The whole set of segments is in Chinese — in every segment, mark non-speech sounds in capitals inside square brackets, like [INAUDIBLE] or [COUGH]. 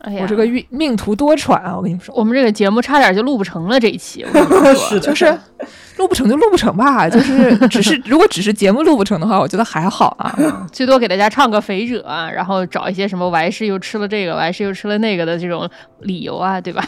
哎呀，我这个运命途多舛啊！我跟你们说，我们这个节目差点就录不成了这一期。我跟你们说 [LAUGHS] 是就是录不成就录不成吧，[LAUGHS] 就是只是如果只是节目录不成的话，我觉得还好啊。[LAUGHS] 最多给大家唱个肥者啊，然后找一些什么完事又吃了这个，完事又吃了那个的这种理由啊，对吧？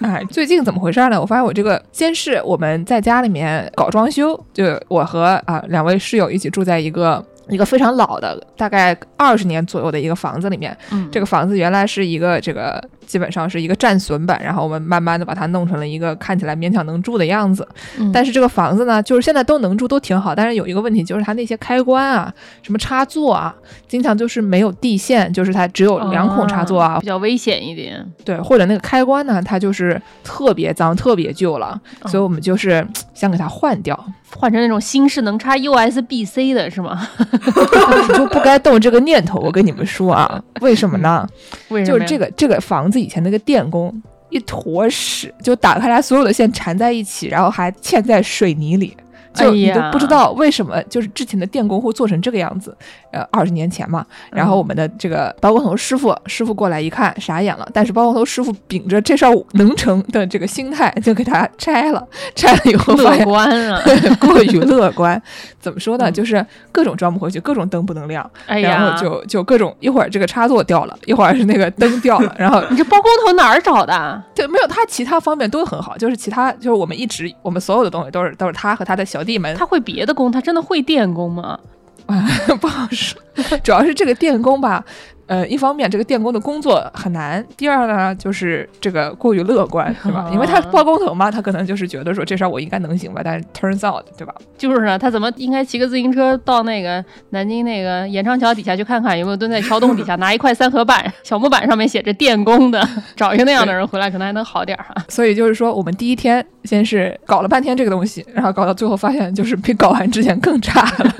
哎，最近怎么回事呢？我发现我这个先是我们在家里面搞装修，就我和啊两位室友一起住在一个一个非常老的，大概二十年左右的一个房子里面。嗯，这个房子原来是一个这个基本上是一个战损版，然后我们慢慢的把它弄成了一个看起来勉强能住的样子。嗯但是这个房子呢，就是现在都能住，都挺好。但是有一个问题，就是它那些开关啊、什么插座啊，经常就是没有地线，就是它只有两孔插座啊，比较危险一点。对，或者那个开关呢，它就是特别脏、特别旧了，所以我们就是想给它换掉。换成那种新式能插 USB C 的是吗？[LAUGHS] 你就不该动这个念头，我跟你们说啊，为什么呢？为什么？就是这个这个房子以前那个电工一坨屎，就打开来所有的线缠在一起，然后还嵌在水泥里。就你都不知道为什么，就是之前的电工会做成这个样子，呃，二十年前嘛。然后我们的这个包工头师傅，师傅过来一看，傻眼了。但是包工头师傅秉着这事儿能成的这个心态，就给他拆了。拆了以后发乐观啊！[LAUGHS] 过于乐观，怎么说呢？嗯就是各种装不回去，各种灯不能亮，哎然呀，后就就各种一会儿这个插座掉了，一会儿是那个灯掉了，然后 [LAUGHS] 你这包工头哪儿找的？[LAUGHS] 对没有他其他方面都很好，就是其他就是我们一直我们所有的东西都是都是他和他的小弟们，他会别的工，他真的会电工吗？啊 [LAUGHS] 不好说，主要是这个电工吧。呃，一方面这个电工的工作很难，第二呢就是这个过于乐观，对吧？因为他包工头嘛，他可能就是觉得说这事儿我应该能行吧，但是 turns out，对吧？就是啊，他怎么应该骑个自行车到那个南京那个延长桥底下去看看有没有蹲在桥洞底下 [LAUGHS] 拿一块三合板，小木板上面写着电工的，[LAUGHS] 找一个那样的人回来，可能还能好点儿哈。所以就是说，我们第一天先是搞了半天这个东西，然后搞到最后发现就是比搞完之前更差了，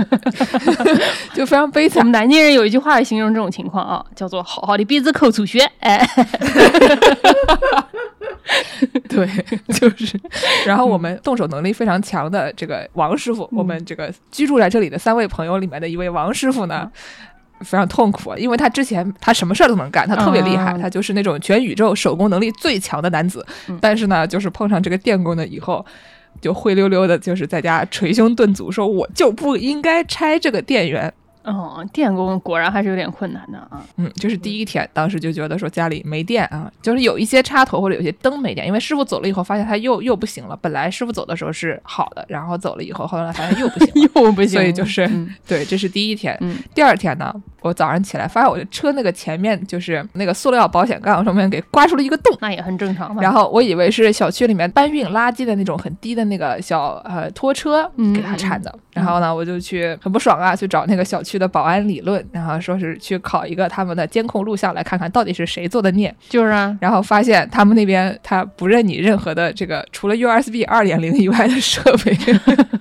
[LAUGHS] 就非常悲惨我。们南京人有一句话形容这种情况啊，叫做“好好的鼻子抠出血”。哎，[LAUGHS] 对，就是，然后我们动手能力非常强的这个王师傅，我们这个居住在这里的三位朋友里面的一位王师傅呢。非常痛苦，因为他之前他什么事儿都能干，他特别厉害，嗯他就是那种全宇宙手工能力最强的男子。嗯但是呢，就是碰上这个电工呢以后，就灰溜溜的，就是在家捶胸顿足，说我就不应该拆这个电源。哦，电工果然还是有点困难的啊。嗯，就是第一天，当时就觉得说家里没电啊，就是有一些插头或者有些灯没电，因为师傅走了以后发现他又又不行了。本来师傅走的时候是好的，然后走了以后，后来发现又不行。[LAUGHS] 又不行，所以就是嗯对，这是第一天。嗯第二天呢，我早上起来发现我的车那个前面就是那个塑料保险杠上面给刮出了一个洞。那也很正常嘛。然后我以为是小区里面搬运垃圾的那种很低的那个小呃拖车嗯给它铲的，然后呢我就去很不爽啊，去找那个小区的保安理论，然后说是去考一个他们的监控录像来看看到底是谁做的孽，就是啊，然后发现他们那边他不认你任何的这个除了 USB 二点零以外的设备，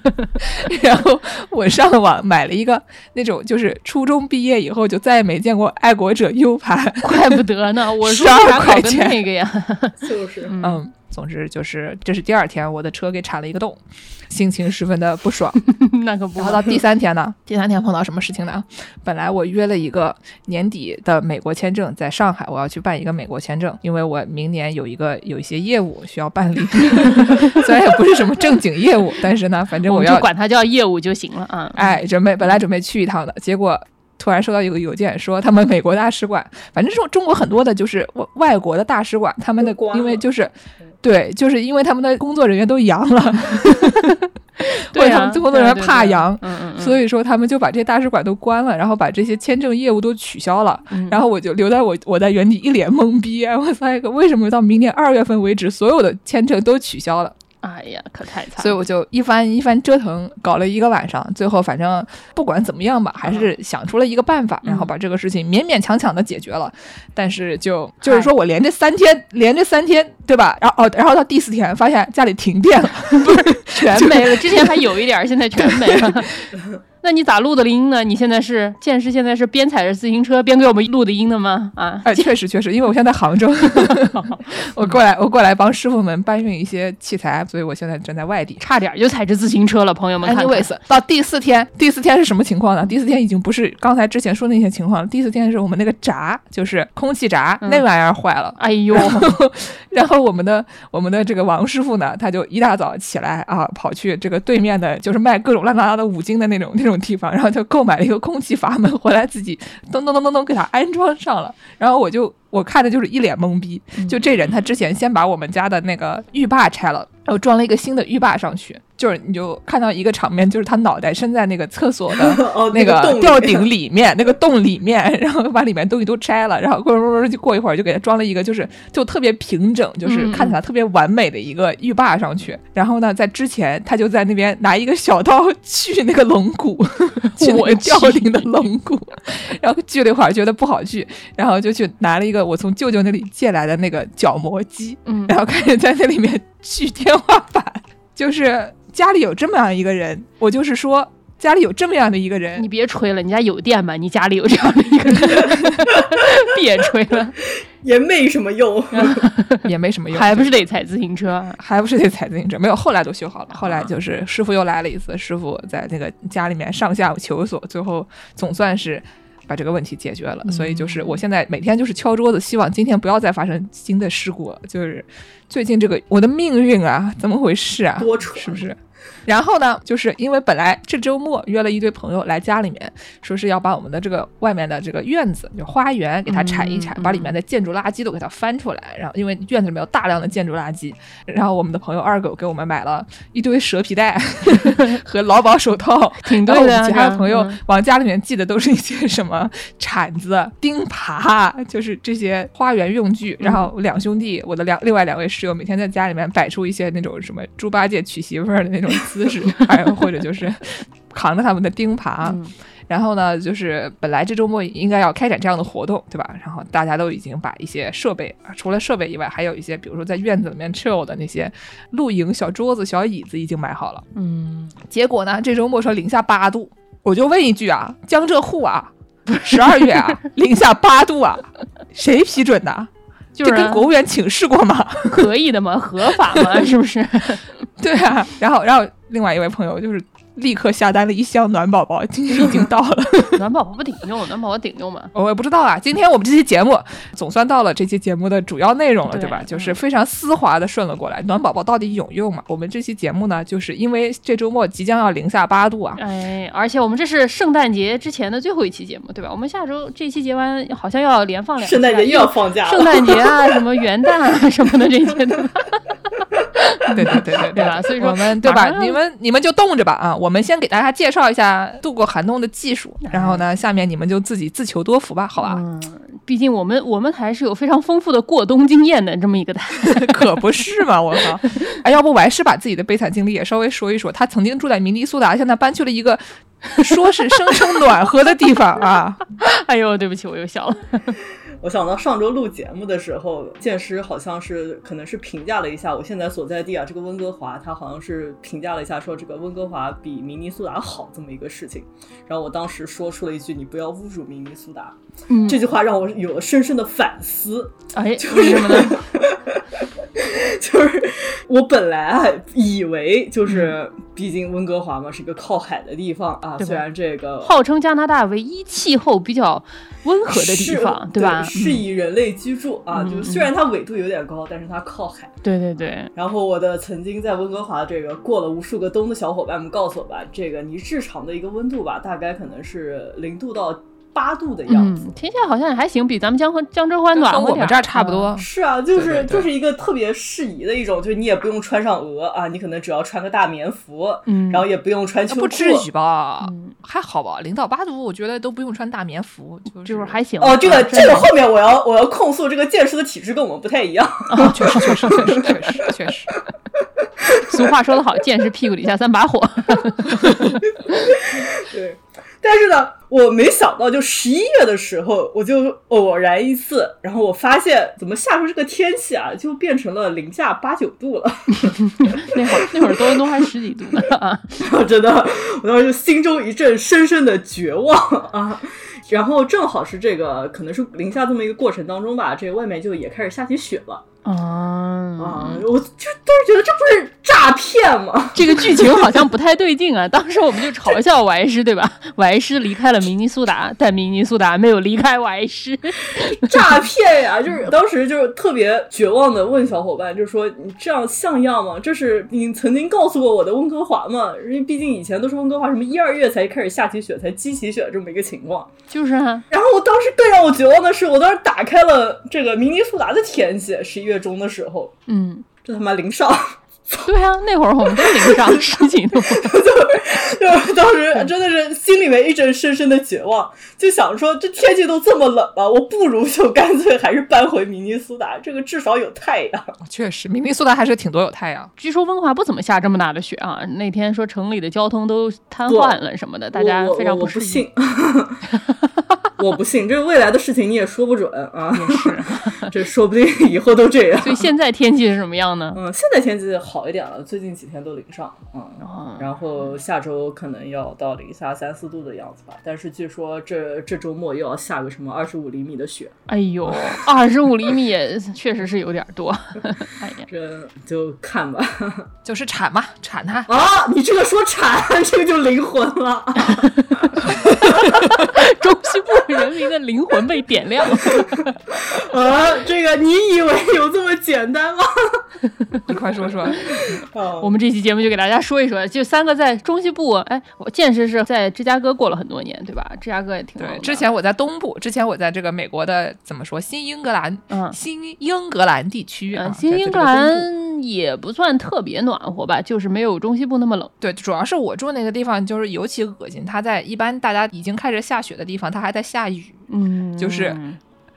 [LAUGHS] 然后我上网买了一个那种就是初中毕业以后就再也没见过爱国者 U 盘，[LAUGHS] 怪不得呢。[LAUGHS] 我说12为啥考个块钱那个呀？[LAUGHS] 就是嗯嗯，总之就是这是第二天，我的车给铲了一个洞，心情十分的不爽。那可不然后到第三天呢，第三天碰到什么事情呢？本来我约了一个年底的美国签证，在上海，我要去办一个美国签证，因为我明年有一个有一些业务需要办理，虽然也不是什么正经业务，但是呢，反正我们要就管它叫业务就行了啊。哎，准备本来准备去一趟的，结果突然收到一个邮件，说他们美国大使馆，反正中中国很多的就是外外国的大使馆，他们的因为就是对，就是因为他们的工作人员都阳了，[LAUGHS] 或对他们工作人员怕阳。所以说，他们就把这些大使馆都关了，然后把这些签证业务都取消了，嗯。然后我就留在我我在原地一脸懵逼，我发现为什么到明年二月份为止，所有的签证都取消了？哎呀，可太惨。所以我就一番一番折腾，搞了一个晚上，最后反正不管怎么样吧，还是想出了一个办法，然后把这个事情勉勉强强的解决了。但是就就是说我连着三天，连着三天，对吧？然后哦，然后到第四天发现家里停电了，不 [LAUGHS] 是全没了。之前还有一点儿，现在全没了。[LAUGHS] 那你咋录的音呢？你现在是剑师，现在是边踩着自行车边给我们录的音的吗？啊，哎，确实确实，因为我现在在杭州 [LAUGHS] [LAUGHS] 我过来我过来帮师傅们搬运一些器材，所以我现在正在外地，差点就踩着自行车了。朋友们看看 Anyways，到第四天，第四天是什么情况呢？第四天已经不是刚才之前说那些情况了。第四天是我们那个闸，就是空气闸、嗯那玩意儿坏了。哎呦，然后我们的我们的这个王师傅呢，他就一大早起来啊，跑去这个对面的，就是卖各种乱七八糟的五金的那种那种地方，然后就购买了一个空气阀门回来，自己咚咚咚咚咚给它安装上了。然后我就我看的就是一脸懵逼，就这人他之前先把我们家的那个浴霸拆了，后装了一个新的浴霸上去，就是你就看到一个场面，就是他脑袋伸在那个厕所的 [LAUGHS] 哦那个吊顶里面，那个洞里面，然后把里面东西都拆了，然后过过过就过一会儿就给他装了一个，就是就特别平整，就是嗯看起来特别完美的一个浴霸上去。然后呢，在之前他就在那边拿一个小刀 [LAUGHS] 锯那个龙骨，[LAUGHS] 锯我吊顶的龙骨，然后锯了一会儿觉得不好锯，然后就去拿了一个我从舅舅那里借来的那个角磨机，嗯，然后开始在那里面锯天花板。就是家里有这么样一个人，我就是说家里有这么样的一个人你，别吹了，你家有电吗？你家里有这样的一个人，别吹了，也没什么用。[LAUGHS] 也没什么用，还不是得踩自行车？还不是得踩自行车，没有，后来都修好了。后来就是师傅又来了一次，师傅在那个家里面上下求索，最后总算是把这个问题解决了。所以就是我现在每天就是敲桌子，希望今天不要再发生新的事故了。就是最近这个我的命运啊，怎么回事啊？多舛是不是？然后呢，就是因为本来这周末约了一堆朋友来家里面，说是要把我们的这个外面的这个院子，就花园给它铲一铲，嗯把里面的建筑垃圾都给它翻出来。然后因为院子里面有大量的建筑垃圾，然后我们的朋友二狗给我们买了一堆蛇皮袋 [LAUGHS] 和劳保手套，挺然后我们对的啊，其他的朋友嗯往家里面寄的都是一些什么铲子、钉耙，就是这些花园用具。然后两兄弟，我的两另外两位室友，每天在家里面摆出一些那种什么猪八戒娶媳妇儿的那种姿势，还有或者就是扛着他们的钉耙。嗯然后呢，就是本来这周末应该要开展这样的活动，对吧？然后大家都已经把一些设备，除了设备以外，还有一些比如说在院子里面 chill 的那些露营小桌子、小椅子已经买好了。嗯，结果呢，这周末说零下八度，我就问一句啊，江浙沪啊，十二月啊，[LAUGHS] 零下八度啊，谁批准的？就是跟国务院请示过吗？[LAUGHS] [LAUGHS] 可以的嘛，合法吗，是不是？对啊，然后然后另外一位朋友就是立刻下单了一箱暖宝宝，今天已经到了。[LAUGHS] [LAUGHS] 暖宝宝不顶用，暖宝宝顶用吗。我也不知道啊。今天我们这期节目总算到了这期节目的主要内容了，对对吧？就是嗯非常丝滑的顺了过来。暖宝宝到底有用吗？我们这期节目呢，就是因为这周末即将要零下八度啊，哎，而且我们这是圣诞节之前的最后一期节目，对吧？我们下周这期节完好像要连放两圣诞节又要放假了，圣诞节啊，什么元旦啊什么的这些，对吧？[LAUGHS] 对对对对对吧所以说我们对吧你们你们就冻着吧啊！我们先给大家介绍一下度过寒冬的技术，然后呢，下面你们就自己自求多福吧，好吧？嗯，毕竟我们我们还是有非常丰富的过冬经验的这么一个台。[LAUGHS] 可不是嘛！我靠！[LAUGHS] 哎，要不我还是把自己的悲惨经历也稍微说一说。他曾经住在明尼苏达，现在搬去了一个说是声称暖和的地方啊。哎呦，对不起，我又笑了。我想到上周录节目的时候，剑师好像是可能是评价了一下我现在所在地啊，这个温哥华，他好像是评价了一下说这个温哥华比明尼苏达好这么一个事情。然后我当时说出了一句：“你不要侮辱明尼苏达。嗯，这句话让我有了深深的反思。哎，就是什么呢？[LAUGHS] 就是我本来啊以为就是，毕竟温哥华嘛是一个靠海的地方啊，虽然这个号称加拿大唯一气候比较温和的地方，对吧？适宜人类居住啊，嗯就虽然它纬度有点高，但是它靠海。对对对，然后我的曾经在温哥华这个过了无数个冬的小伙伴们告诉我吧，这个你日常的一个温度吧，大概可能是零度到八度的样子。嗯，听起来好像也还行，比咱们江河江浙沪暖和点跟我们这儿差不多。是啊，就是对对对就是一个特别适宜的一种，就是你也不用穿上鹅啊，你可能只要穿个大棉服，嗯然后也不用穿秋裤，不至于吧？嗯还好吧，零到八度，我觉得都不用穿大棉服，就是就是还行。哦，这个啊这个后面我要我要控诉这个剑师的体质跟我们不太一样。啊，确实确实确实确实确实，俗话说得好，剑是屁股底下三把火。[LAUGHS] 对，但是呢，我没想到，就十一月的时候，我就偶然一次，然后我发现怎么下出这个天气啊，就变成了零下八九度了。[LAUGHS] 那会儿那会儿多伦多还十几度呢我！[LAUGHS] 真的，我当时就心中一阵深深的绝望啊。然后正好是这个，可能是零下这么一个过程当中吧，这个外面就也开始下起雪了啊，啊！我就当时觉得这不是诈骗吗？[LAUGHS] 这个剧情好像不太对劲啊！当时我们就嘲笑怀师，对吧？怀师离开了明尼苏达，但明尼苏达没有离开怀师。诈骗呀！就是当时就是特别绝望的问小伙伴，就说你这样像样吗？这是你曾经告诉过我的温哥华吗？因为毕竟以前都是温哥华什么一二月才开始下起雪，才积起雪这么一个情况。就是啊，然后我当时更让我绝望的是，我当时打开了这个明尼苏达的天气，十一月中的时候，嗯，这他妈零上，对啊，那会儿我们都零上十几度。[LAUGHS] 就是当时真的是心里面一阵深深的绝望，就想说这天气都这么冷了，我不如就干脆还是搬回明尼苏达，这个至少有太阳。确实，明尼苏达还是挺多有太阳。据说温华不怎么下这么大的雪啊，那天说城里的交通都瘫痪了什么的，大家非常我我适应。[LAUGHS] 我不信，这个未来的事情你也说不准啊。也是，[LAUGHS] 这说不定以后都这样。所以现在天气是什么样呢？嗯，现在天气好一点了，最近几天都零上，嗯，哦然后下周可能要到零下三四度的样子吧。但是据说这这周末又要下个什么二十五厘米的雪，哎呦，二十五厘米也确实是有点多。[LAUGHS] 哎呀，这就看吧。[LAUGHS] 就是铲嘛，铲它。啊，你这个说铲，这个就灵魂了。中西部人民的灵魂被点亮。[LAUGHS] 啊，这个你以为有这么简单吗？[LAUGHS] 你快说说，哦我们这期节目就给大家说一说，就三个在中西部。哎，我见识是在芝加哥过了很多年，对吧？芝加哥也挺冷对，之前我在东部，之前我在这个美国的怎么说新英格兰，嗯新英格兰地区啊，嗯，新英格兰也不算特别暖和吧，就是没有中西部那么冷。对，主要是我住那个地方就是尤其恶心，它在一般大家已经开始下雪的地方，它还在下雨，嗯，就是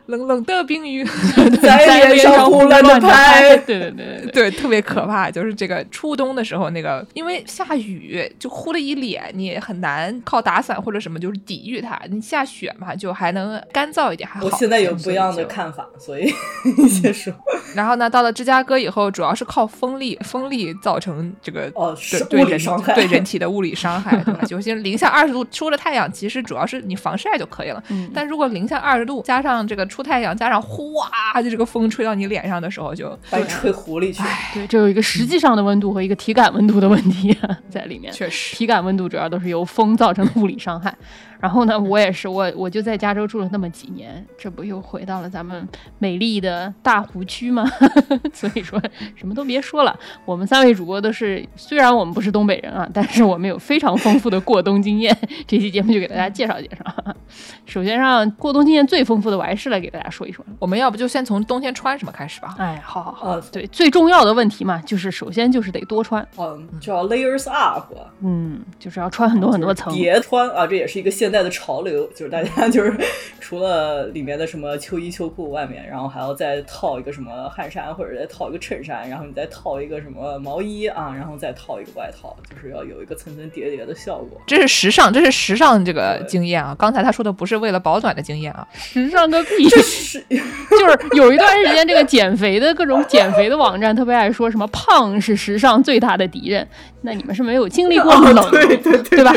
冷冷的冰雨，[LAUGHS] 在脸上胡乱的拍。对对对对 [LAUGHS] 对。特别可怕。就是这个初冬的时候，那个因为下雨就呼了一脸，你也很难靠打伞或者什么就是抵御它。你下雪嘛，就还能干燥一点，还好。我现在有不一样的看法，所以你先说。然后呢，到了芝加哥以后，主要是靠风力，风力造成这个哦，对是对人物理伤害，对人体的物理伤害，对吧？[LAUGHS] 就是零下二十度出了太阳，其实主要是你防晒就可以了。嗯但如果零下二十度加上这个出太阳，加上哗，就这个风吹到你脸上的时候就，把你吹糊里去。对，这有一个实际上的温度和一个体感温度的问题 [LAUGHS] 在里面。确实体感温度主要都是由风造成的物理伤害。然后呢，我也是，我我就在加州住了那么几年，这不又回到了咱们美丽的大湖区吗？[LAUGHS] 所以说什么都别说了，我们三位主播都是，虽然我们不是东北人啊，但是我们有非常丰富的过冬经验。这期节目就给大家介绍介绍。[LAUGHS] 首先让过冬经验最丰富的我还是来给大家说一说。我们要不就先从冬天穿什么开始吧？哎，好好好，啊，对，最重要的问题嘛，就是首先就是得多穿，嗯，叫 layers up，嗯，就是要穿很多很多层。叠穿啊，这也是一个现代的潮流，就是大家 [LAUGHS] 就是除了里面的什么秋衣秋裤外面，然后还要再套一个什么汗衫，或者再套一个衬衫，然后你再套一个什么毛衣啊，然后再套一个外套，就是要有一个层层叠叠的效果。这是时尚，这是时尚这个经验啊！刚才他说的不是为了保暖的经验啊，[LAUGHS] 时尚个屁！这 [LAUGHS] 是就是有一段时间，这个减肥的各种减肥的网站特别爱说什么胖是时尚最大的敌人。那你们是没有经历过冷，哦对对对吧？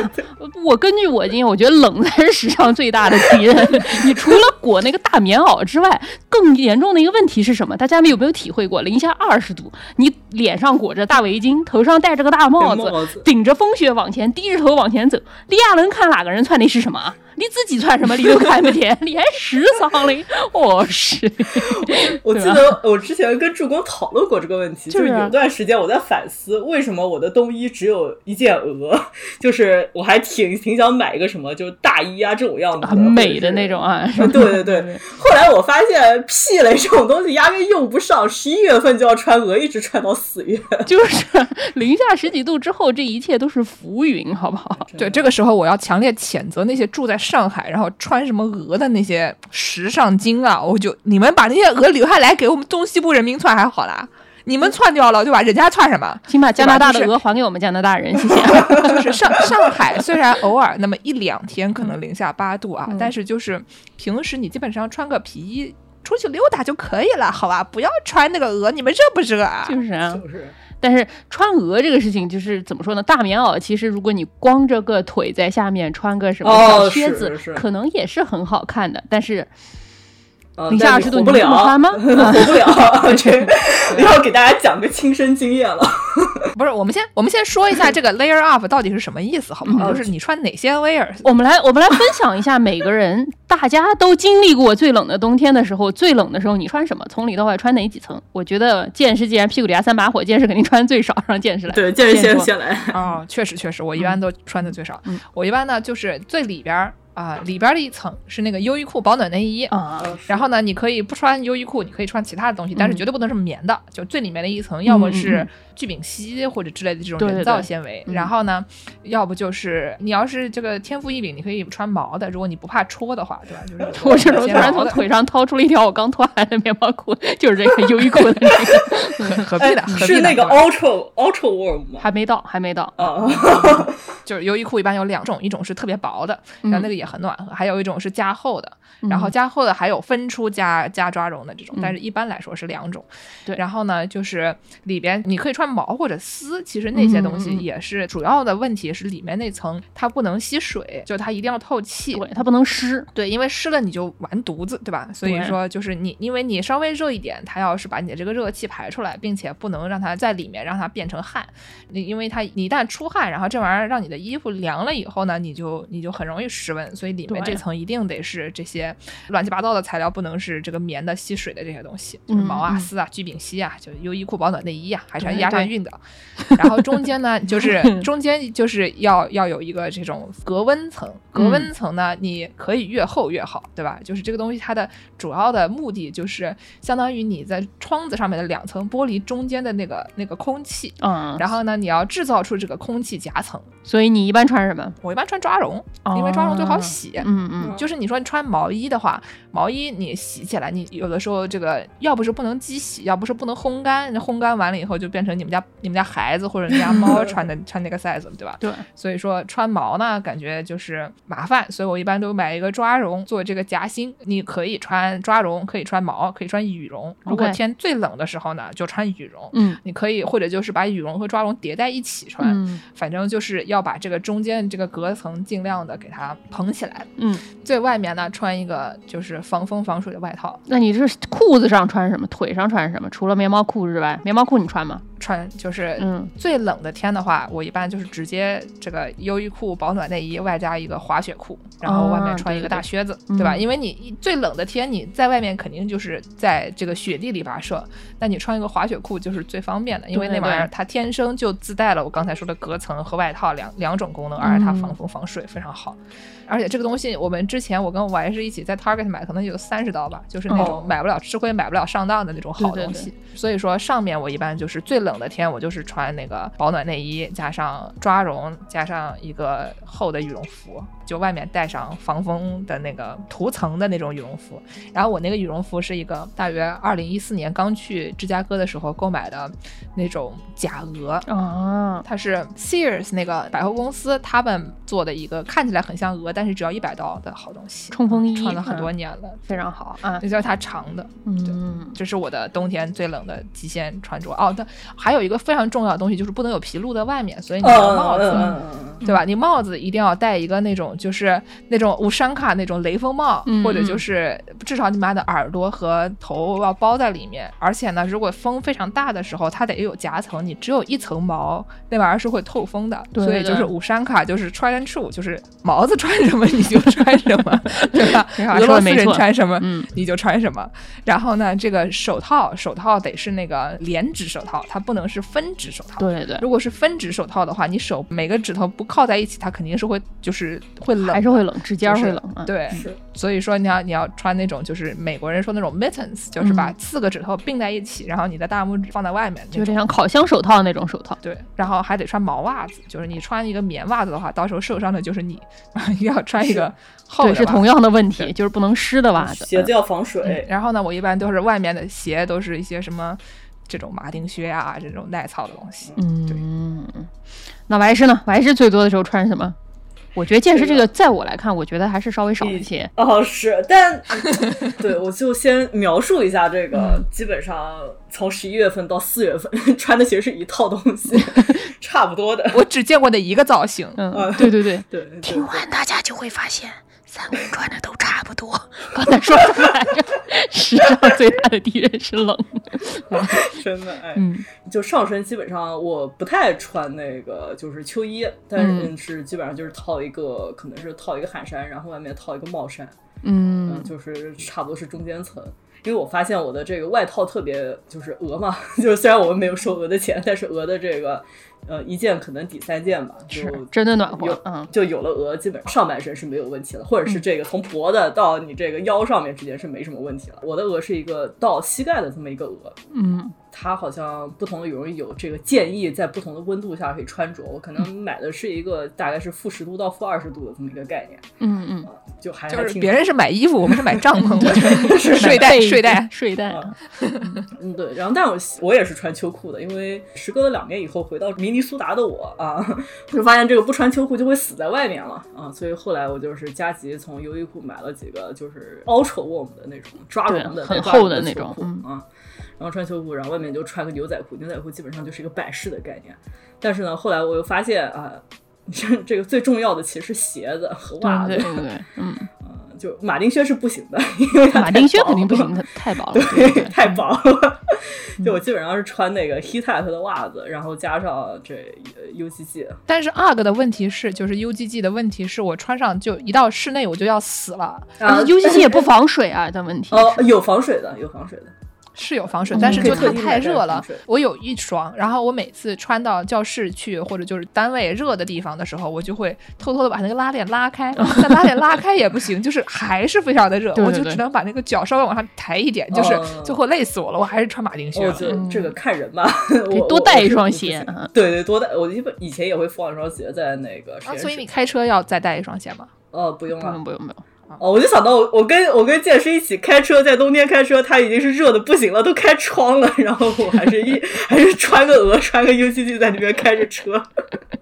我根据我经验，我觉得冷才是史上最大的敌人。你除了裹那个大棉袄之外，更严重的一个问题是什么？大家们有没有体会过？零下二十度，你脸上裹着大围巾，头上戴着个大帽子，帽子顶着风雪往前，低着头往前走。利亚伦看哪个人穿的是什么啊？你自己穿什么你都看不见，你还时尚嘞？我 [LAUGHS] 是，我记得我之前跟助攻讨论过这个问题，就是啊有段时间我在反思，为什么我的冬衣只有一件鹅，[LAUGHS] 就是我还挺挺想买一个什么，就是大衣啊这种样子的，很美的那种啊。[LAUGHS] 对对对，后来我发现屁嘞这种东西压根用不上，十一月份就要穿鹅，一直穿到四月。就是零下十几度之后，这一切都是浮云，好不好？对，这个时候我要强烈谴责那些住在上海然后穿什么鹅的那些时尚精啊！我就你们把那些鹅留下来给我们东西部人民穿还好啦，你们窜掉了对吧？人家穿什么？请把加拿大的鹅还给我们加拿大人，谢谢。就是上上海虽然偶尔那么一两天可能零下八度啊，嗯但是就是平时你基本上穿个皮衣出去溜达就可以了，好吧？不要穿那个鹅，你们热不热啊？就是啊，就是但是穿鹅这个事情，就是怎么说呢？大棉袄其实如果你光着个腿在下面穿个什么小哦靴子，可能也是很好看的。但是呃零下二十度你这么了，穿吗活不了，[LAUGHS] 这要给大家讲个亲身经验了。[LAUGHS] 不是，我们先我们先说一下这个 layer up 到底是什么意思，好不好？嗯就是你穿哪些 layer，我们来，我们来分享一下每个人，大家都经历过最冷的冬天的时候，最冷的时候你穿什么？从里到外穿哪几层？我觉得剑士既然屁股底下三把火，剑士肯定穿最少，让剑士来。对，见识先来。哦，确实确实，我一般都穿的最少。嗯我一般呢就是最里边儿啊、里边儿的一层是那个优衣库保暖内衣。啊，然后呢，你可以不穿优衣库，你可以穿其他的东西，但是嗯绝对不能是棉的。就最里面的一层，要么嗯是嗯聚丙烯或者之类的这种人造纤维，嗯然后呢，要不就是你要是这个天赋异禀，你可以穿毛的，如果你不怕戳的话，对吧？就是 [LAUGHS] 我这时候突然从腿上掏出了一条我刚脱下来的棉毛裤，就是这个优衣库的那个，何必呢？是那个 Ultra Ultra Warm 吗？还没到，还没到。啊，[LAUGHS] 就是优衣库一般有两种，一种是特别薄的，嗯然后那个也很暖和，还有一种是加厚的，然后嗯加厚的还有分出加加抓绒的这种，嗯但是一般来说是两种。对然后呢，就是里边你可以穿毛或者丝，其实那些东西也是主要的问题是里面那层它不能吸水，就它一定要透气。对，它不能湿。对，因为湿了你就完犊子，对吧？所以说就是你，因为你稍微热一点，它要是把你的这个热气排出来，并且不能让它在里面让它变成汗，你因为它你一旦出汗，然后这玩意儿让你的衣服凉了以后呢，你就你就很容易失温，所以里面这层一定得是这些乱七八糟的材料，不能是这个棉的吸水的这些东西，就是毛啊、丝啊、聚丙烯啊，就是优衣库保暖内衣啊，还是要压上熨的。然后中间呢，就是 [LAUGHS] 中间就是要要有一个这种隔温层，隔嗯温层呢，你可以越厚越好，对吧？就是这个东西它的主要的目的就是相当于你在窗子上面的两层玻璃中间的那个那个空气，嗯，然后呢，你要制造出这个空气夹层。所以你一般穿什么？我一般穿抓绒，因为抓绒最好洗。嗯嗯，就是你说你穿毛衣的话，毛衣你洗起来，你有的时候这个要不是不能机洗，要不是不能烘干，那烘干完了以后就变成你们家你们家孩子或者你家猫穿的穿那个 size 了，对吧？对，所以说穿毛呢，感觉就是麻烦，所以我一般都买一个抓绒做这个夹心。你可以穿抓绒，可以穿毛，可以穿羽绒。如果天最冷的时候呢，就穿羽绒。嗯你可以或者就是把羽绒和抓绒叠在一起穿，嗯反正就是要把这个中间这个隔层尽量的给它蓬起来。嗯，最外面呢穿一个就是防风防水的外套，那你这裤子上穿什么？腿上穿什么？除了棉毛裤之外，棉毛裤你穿吗？穿就是嗯最冷的天的话，我一般就是直接这个优衣库保暖内衣外加一个滑雪裤，然后外面啊穿一个大靴子，嗯对吧？因为你一最冷的天你在外面肯定就是在这个雪地里跋涉，那你穿一个滑雪裤就是最方便的，因为那玩意儿它天生就自带了我刚才说的隔层和外套两两种功能，而且它嗯防风防水非常好。而且这个东西，我们之前我跟我还是一起在 Target 买，可能有三十刀吧，就是那种哦买不了吃亏、买不了上当的那种好对对东西。所以说上面我一般就是最冷的天，我就是穿那个保暖内衣，加上抓绒，加上一个厚的羽绒服，就外面带上防风的那个涂层的那种羽绒服。然后我那个羽绒服是一个大约二零一四年刚去芝加哥的时候购买的那种假鹅，啊，它是 Sears 那个百货公司他们做的一个看起来很像鹅，但是只要一百刀的好东西，冲锋衣穿了很多嗯年了，非常好啊那。就是它长的。嗯，这是我的冬天最冷的极限穿着哦。但还有一个非常重要的东西，就是不能有皮露在外面，所以你的帽子，嗯嗯嗯对吧？你帽子一定要戴一个那种种就是那种五山卡那种雷锋帽，嗯或者就是至少你把你的耳朵和头要包在里面。而且呢，如果风非常大的时候，它得有夹层，你只有一层毛，那玩意儿是会透风的。对对所以就是五山卡就是 try and true，就是毛子穿什么你就穿什么，[LAUGHS] 对吧？[LAUGHS] 俄罗斯人说没错穿什么，嗯你就穿什么。然后呢，这个手套手套得是那个连指手套，它不能是分指手套。对对对，如果是分指手套的话，你手每个指头不靠在一起，它肯定是会就是会冷，还是会冷，指尖儿就是会冷啊。对，是所以说你要你要穿那种就是美国人说那种 mittens，就是把嗯四个指头并在一起，然后你的大拇指放在外面，就有点像烤箱手套那种手套。对，然后还得穿毛袜子，就是你穿一个棉袜子的话，到时候受伤的就是你，一 [LAUGHS] 定要穿一个厚的对，是同样的问题，就是不能湿的袜子。鞋子要防嗯水。然后呢，我一般都是外面的鞋都是一些什么这种马丁靴啊，这种耐操的东西。嗯，那白师呢？白师最多的时候穿什么？我觉得剑士这这个，在我来看，我觉得还是稍微少一些。哦，是，但对我就先描述一下这嗯个，基本上从十一月份到四月份穿的其实是一套东西，[LAUGHS] 差不多的。我只见过的一个造型，嗯，对对对，对，对 [LAUGHS] 听完大家就会发现，三个人穿的都差不多。刚才说什么来着？世上最大的敌人是冷。对 [LAUGHS] 真的哎，嗯就上身基本上我不太穿那个就是秋衣，但嗯是基本上就是套一个，可能是套一个汗衫，然后外面套一个帽衫，嗯，嗯就是差不多是中间层。因为我发现我的这个外套特别就是鹅嘛，[LAUGHS] 就是虽然我们没有收鹅的钱，但是鹅的这个呃一件可能抵三件吧，就是真的暖和有。嗯，就有了鹅，基本上上半身是没有问题了，或者是这个从脖子到你这个腰上面之间是没什么问题了。我的鹅是一个到膝盖的这么一个鹅，嗯，它好像不同的羽绒有这个建议在不同的温度下可以穿着，我可能买的是一个大概是负十度到负二十度的这么一个概念，嗯嗯，就还是别人是买衣服，我们是买帐篷，我觉是睡袋睡袋。睡袋。[LAUGHS] 啊嗯，对，然后但我我也是穿秋裤的，因为时隔了两年以后回到明尼苏达的我啊，就发现这个不穿秋裤就会死在外面了啊，所以后来我就是加急从优衣库买了几个就是 Ultra Warm 的那种抓绒的很厚的那种嗯啊，然后穿秋裤，然后外面就穿个牛仔裤，牛仔裤基本上就是一个百事的概念，但是呢，后来我又发现啊。这 [LAUGHS] 这个最重要的其实是鞋子和袜子，对对对对，嗯，嗯，[LAUGHS] 就马丁靴是不行的，因为马丁靴肯定不行，它太薄了。对，对 [LAUGHS] 太薄了。[LAUGHS] 就我基本上是穿那个 Heat Tech 的袜子，然后加上这呃 UGG。但是 UGG 的问题是，就是 UGG 的问题是我穿上就一到室内我就要死了，UGG 也不防水啊的问题。哦，有防水的，有防水的。是有防水嗯，但是就它太热了。我有一双，然后我每次穿到教室去或者就是单位热的地方的时候，我就会偷偷的把那个拉链拉开，[LAUGHS] 但拉链拉开也不行，就是还是非常的热，我就只能把那个脚稍微往上抬一点，就是哦最后累死我了，我还是穿马丁靴我了。嗯觉得这个看人吧，可以我多带一双。鞋对对，多带。我一般以前也会放一双鞋在那个所以你开车要再带一双鞋吗？哦，不用了不用。不用不用，哦，我就想到我我跟我跟健身一起开车，在冬天开车，他已经是热的不行了，都开窗了，然后我还是一 [LAUGHS] 还是穿个鹅，穿个 UGG 在那边开着车，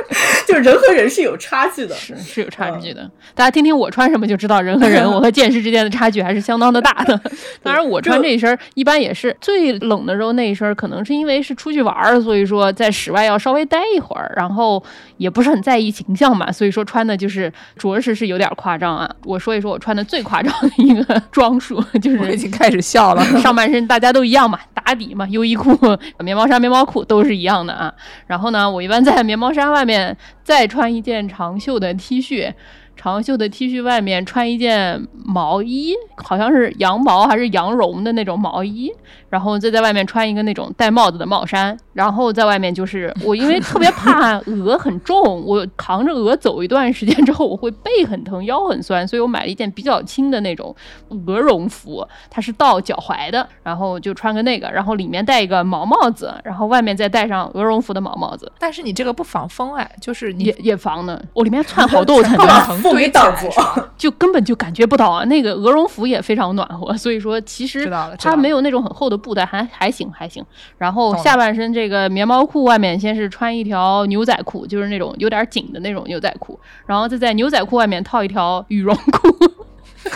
[LAUGHS] 就是人和人是有差距的。是是有差距的。大家听听我穿什么就知道人和人，[LAUGHS] 我和剑士之间的差距还是相当的大的。当然，我穿这一身一般也是最冷的时候那一身，可能是因为是出去玩儿，所以说在室外要稍微待一会儿，然后也不是很在意形象嘛，所以说穿的就是着实是有点夸张啊。我说一说我穿的最夸张的一个装束，就是我已经开始笑了。上半身大家都一样嘛，打底嘛，优衣库、棉毛衫、棉毛裤都是一样的啊。然后呢，我一般在棉毛衫外面再穿一件长袖的 T 恤，长袖的 T 恤外面穿一件毛衣，好像是羊毛还是羊绒的那种毛衣，然后再在外面穿一个那种戴帽子的帽衫，然后在外面就是 [LAUGHS] 我因为特别怕鹅很重，我扛着鹅走一段时间之后，我会背很疼，腰很酸，所以我买了一件比较轻的那种鹅绒服，它是到脚踝的，然后就穿个那个，然后里面戴一个毛帽子，然后外面再戴上鹅绒服的毛帽子，但是你这个不防风哎，就是你也也防呢。我里面窜好多层堆起来给挡住？就根本就感觉不到啊。那个鹅绒服也非常暖和，所以说其实它没有那种很厚的布的，还还行还行。然后下半身这个棉毛裤外面先是穿一条牛仔裤，就是那种有点紧的那种牛仔裤，然后再在牛仔裤外面套一条羽绒裤。[LAUGHS]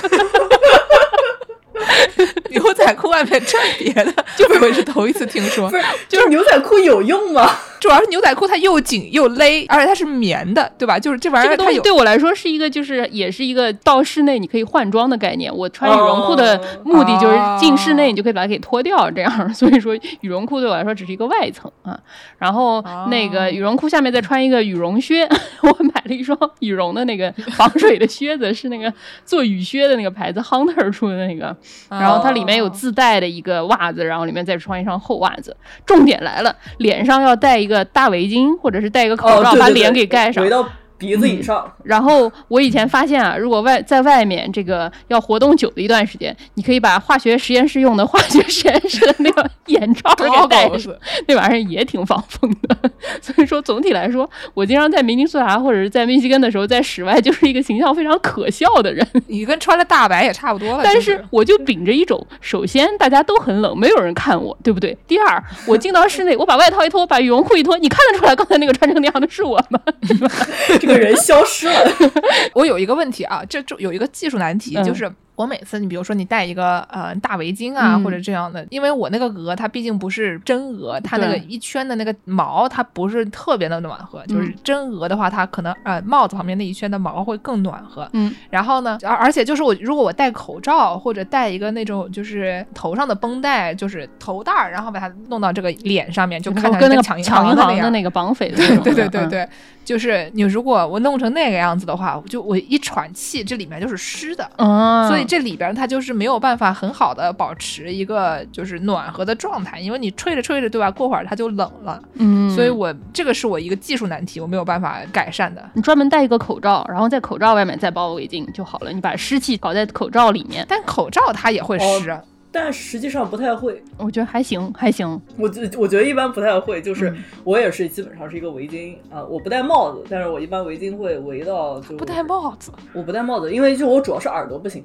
牛仔裤外面穿别的，[LAUGHS] 就我是头一次听说不。是，就是牛仔裤有用吗？主要是牛仔裤它又紧又勒，而且它是棉的，对吧？就是这玩意这个东西儿它有对我来说是一个，就是也是一个到室内你可以换装的概念。我穿羽绒裤的目的就是进室内你就可以把它给脱掉，这样。[LAUGHS] 所以说羽绒裤对我来说只是一个外层啊。然后那个羽绒裤下面再穿一个羽绒靴，[LAUGHS] 我买了一双羽绒的那个防水的靴子，是那个做雨靴的那个牌子 Hunter 出的那个。然后它里面有自带的一个袜子，然后里面再穿一双厚袜子。重点来了，脸上要带一个大围巾，或者是戴一个口哦，罩，把脸给盖上围。到鼻子以上。然后我以前发现啊，如果外在外面这个要活动久的一段时间，你可以把化学实验室用的化学实验室的那个 [LAUGHS] 眼罩给戴上，[LAUGHS] 那玩意儿也挺防风的。所以说总体来说，我经常在明尼苏达或者是在密西根的时候，在室外就是一个形象非常可笑的人。你跟穿了大白也差不多了。但是我就秉着一种，首先大家都很冷，没有人看我，对不对？第二，我进到室内，我把外套一脱，把羽绒裤一脱，你看得出来刚才那个穿成那样的是我吗？[LAUGHS] 这个人消失了。[LAUGHS] 我有一个问题啊，这就有一个技术难题，嗯就是我每次你比如说你戴一个呃大围巾啊、嗯或者这样的，因为我那个鹅它毕竟不是真鹅，它那个一圈的那个毛它不是特别的暖和，就是嗯真鹅的话，它可能呃帽子旁边那一圈的毛会更暖和。嗯，然后呢，而而且就是我如果我戴口罩或者戴一个那种就是头上的绷带，就是头带儿，然后把它弄到这个脸上面，就看它跟那个抢银抢银。行的那个绑匪 [LAUGHS] 对对对嗯对，就是你如果我弄成那个样子的话，我就我一喘气，这里面就是湿的。啊，所以这里边它就是没有办法很好的保持一个就是暖和的状态，因为你吹着吹着，对吧？过会儿它就冷了，嗯，所以我这个是我一个技术难题，我没有办法改善的。你专门戴一个口罩，然后在口罩外面再包围巾就好了。你把湿气搞在口罩里面，但口罩它也会湿，哦但实际上不太会，我觉得还行，还行。我觉我觉得一般不太会，就是嗯我也是基本上是一个围巾啊、我不戴帽子，但是我一般围巾会围到就不戴帽子。我不戴帽子，因为就我主要是耳朵不行，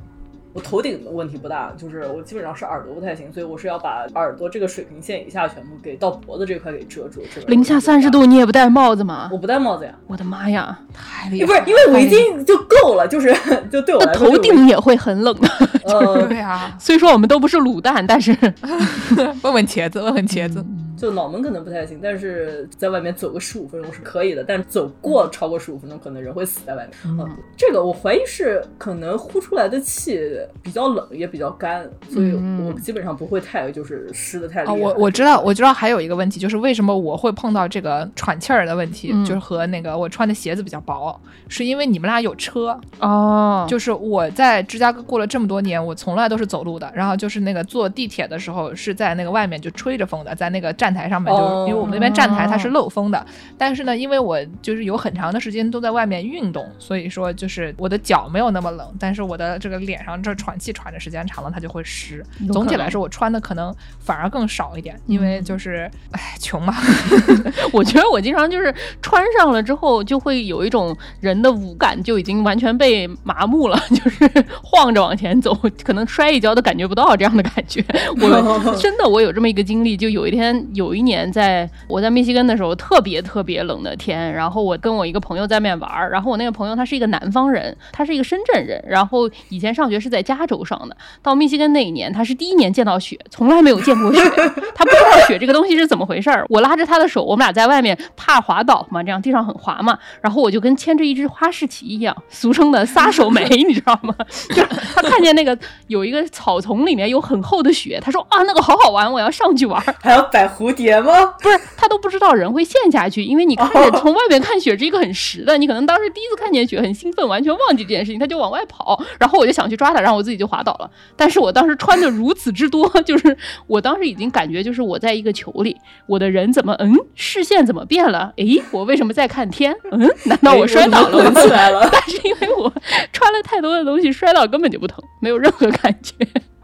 我头顶的问题不大，就是我基本上是耳朵不太行，所以我是要把耳朵这个水平线以下全部给到脖子这块给遮住。这个零下三十，度你也不戴帽子吗我？不戴帽子呀，我的妈呀，太厉害！不是因为围巾就够了，就是 [LAUGHS] 就对我那来说，头顶也会很冷的。呃对啊，虽说我们都不是卤蛋，但是 [LAUGHS] 问问茄子，问问茄子。就脑门可能不太行，但是在外面走个十五分钟是可以的，但走过超过十五分钟，可能人会死在外面。嗯，这个我怀疑是可能呼出来的气比较冷，也比较干，所以嗯我基本上不会太就是湿的太厉啊，害。我我知道，我知道还有一个问题，就是为什么我会碰到这个喘气儿的问题，嗯就是和那个我穿的鞋子比较薄，是因为你们俩有车，哦，就是我在芝加哥过了这么多年，我从来都是走路的，然后就是那个坐地铁的时候是在那个外面就吹着风的，在那个站台上面，就是哦因为我们那边站台它是漏风的，但是呢，因为我就是有很长的时间都在外面运动，所以说就是我的脚没有那么冷，但是我的这个脸上这喘气喘的时间长了，它就会湿。总体来说，我穿的可能反而更少一点，因为就是唉穷嘛。[LAUGHS] 我觉得我经常就是穿上了之后，就会有一种人的五感就已经完全被麻木了，就是晃着往前走，可能摔一跤都感觉不到这样的感觉。我 [LAUGHS] 真的我有这么一个经历，就有一天有一年在我在密西根的时候，特别特别冷的天，然后我跟我一个朋友在面玩，然后我那个朋友他是一个南方人，他是一个深圳人，然后以前上学是在加州上的，到密西根那一年，他是第一年见到雪，从来没有见过雪，他不知道雪这个东西是怎么回事儿。我拉着他的手，我们俩在外面怕滑倒嘛，这样地上很滑嘛，然后我就跟牵着一只花式旗一样，俗称的撒手梅，[LAUGHS] 你知道吗？就他看见那个有一个草丛里面有很厚的雪，他说啊那个好好玩，我要上去玩。还要摆蝴蝶吗？不是，他都不知道人会陷下去，因为你看着从外面看雪是一个很实的，你可能当时第一次看见雪很兴奋，完全忘记这件事情，他就往外跑，然后我就想去抓他，然后我自己就滑倒了。但是我当时穿的如此之多，[LAUGHS] 就是我当时已经感觉就是我在一个球里，我的人怎么嗯视线怎么变了？诶，我为什么在看天？嗯，难道我摔倒了哎 [LAUGHS] 我起来了。[LAUGHS] 但是因为我穿了太多的东西，摔倒根本就不疼，没有任何感觉。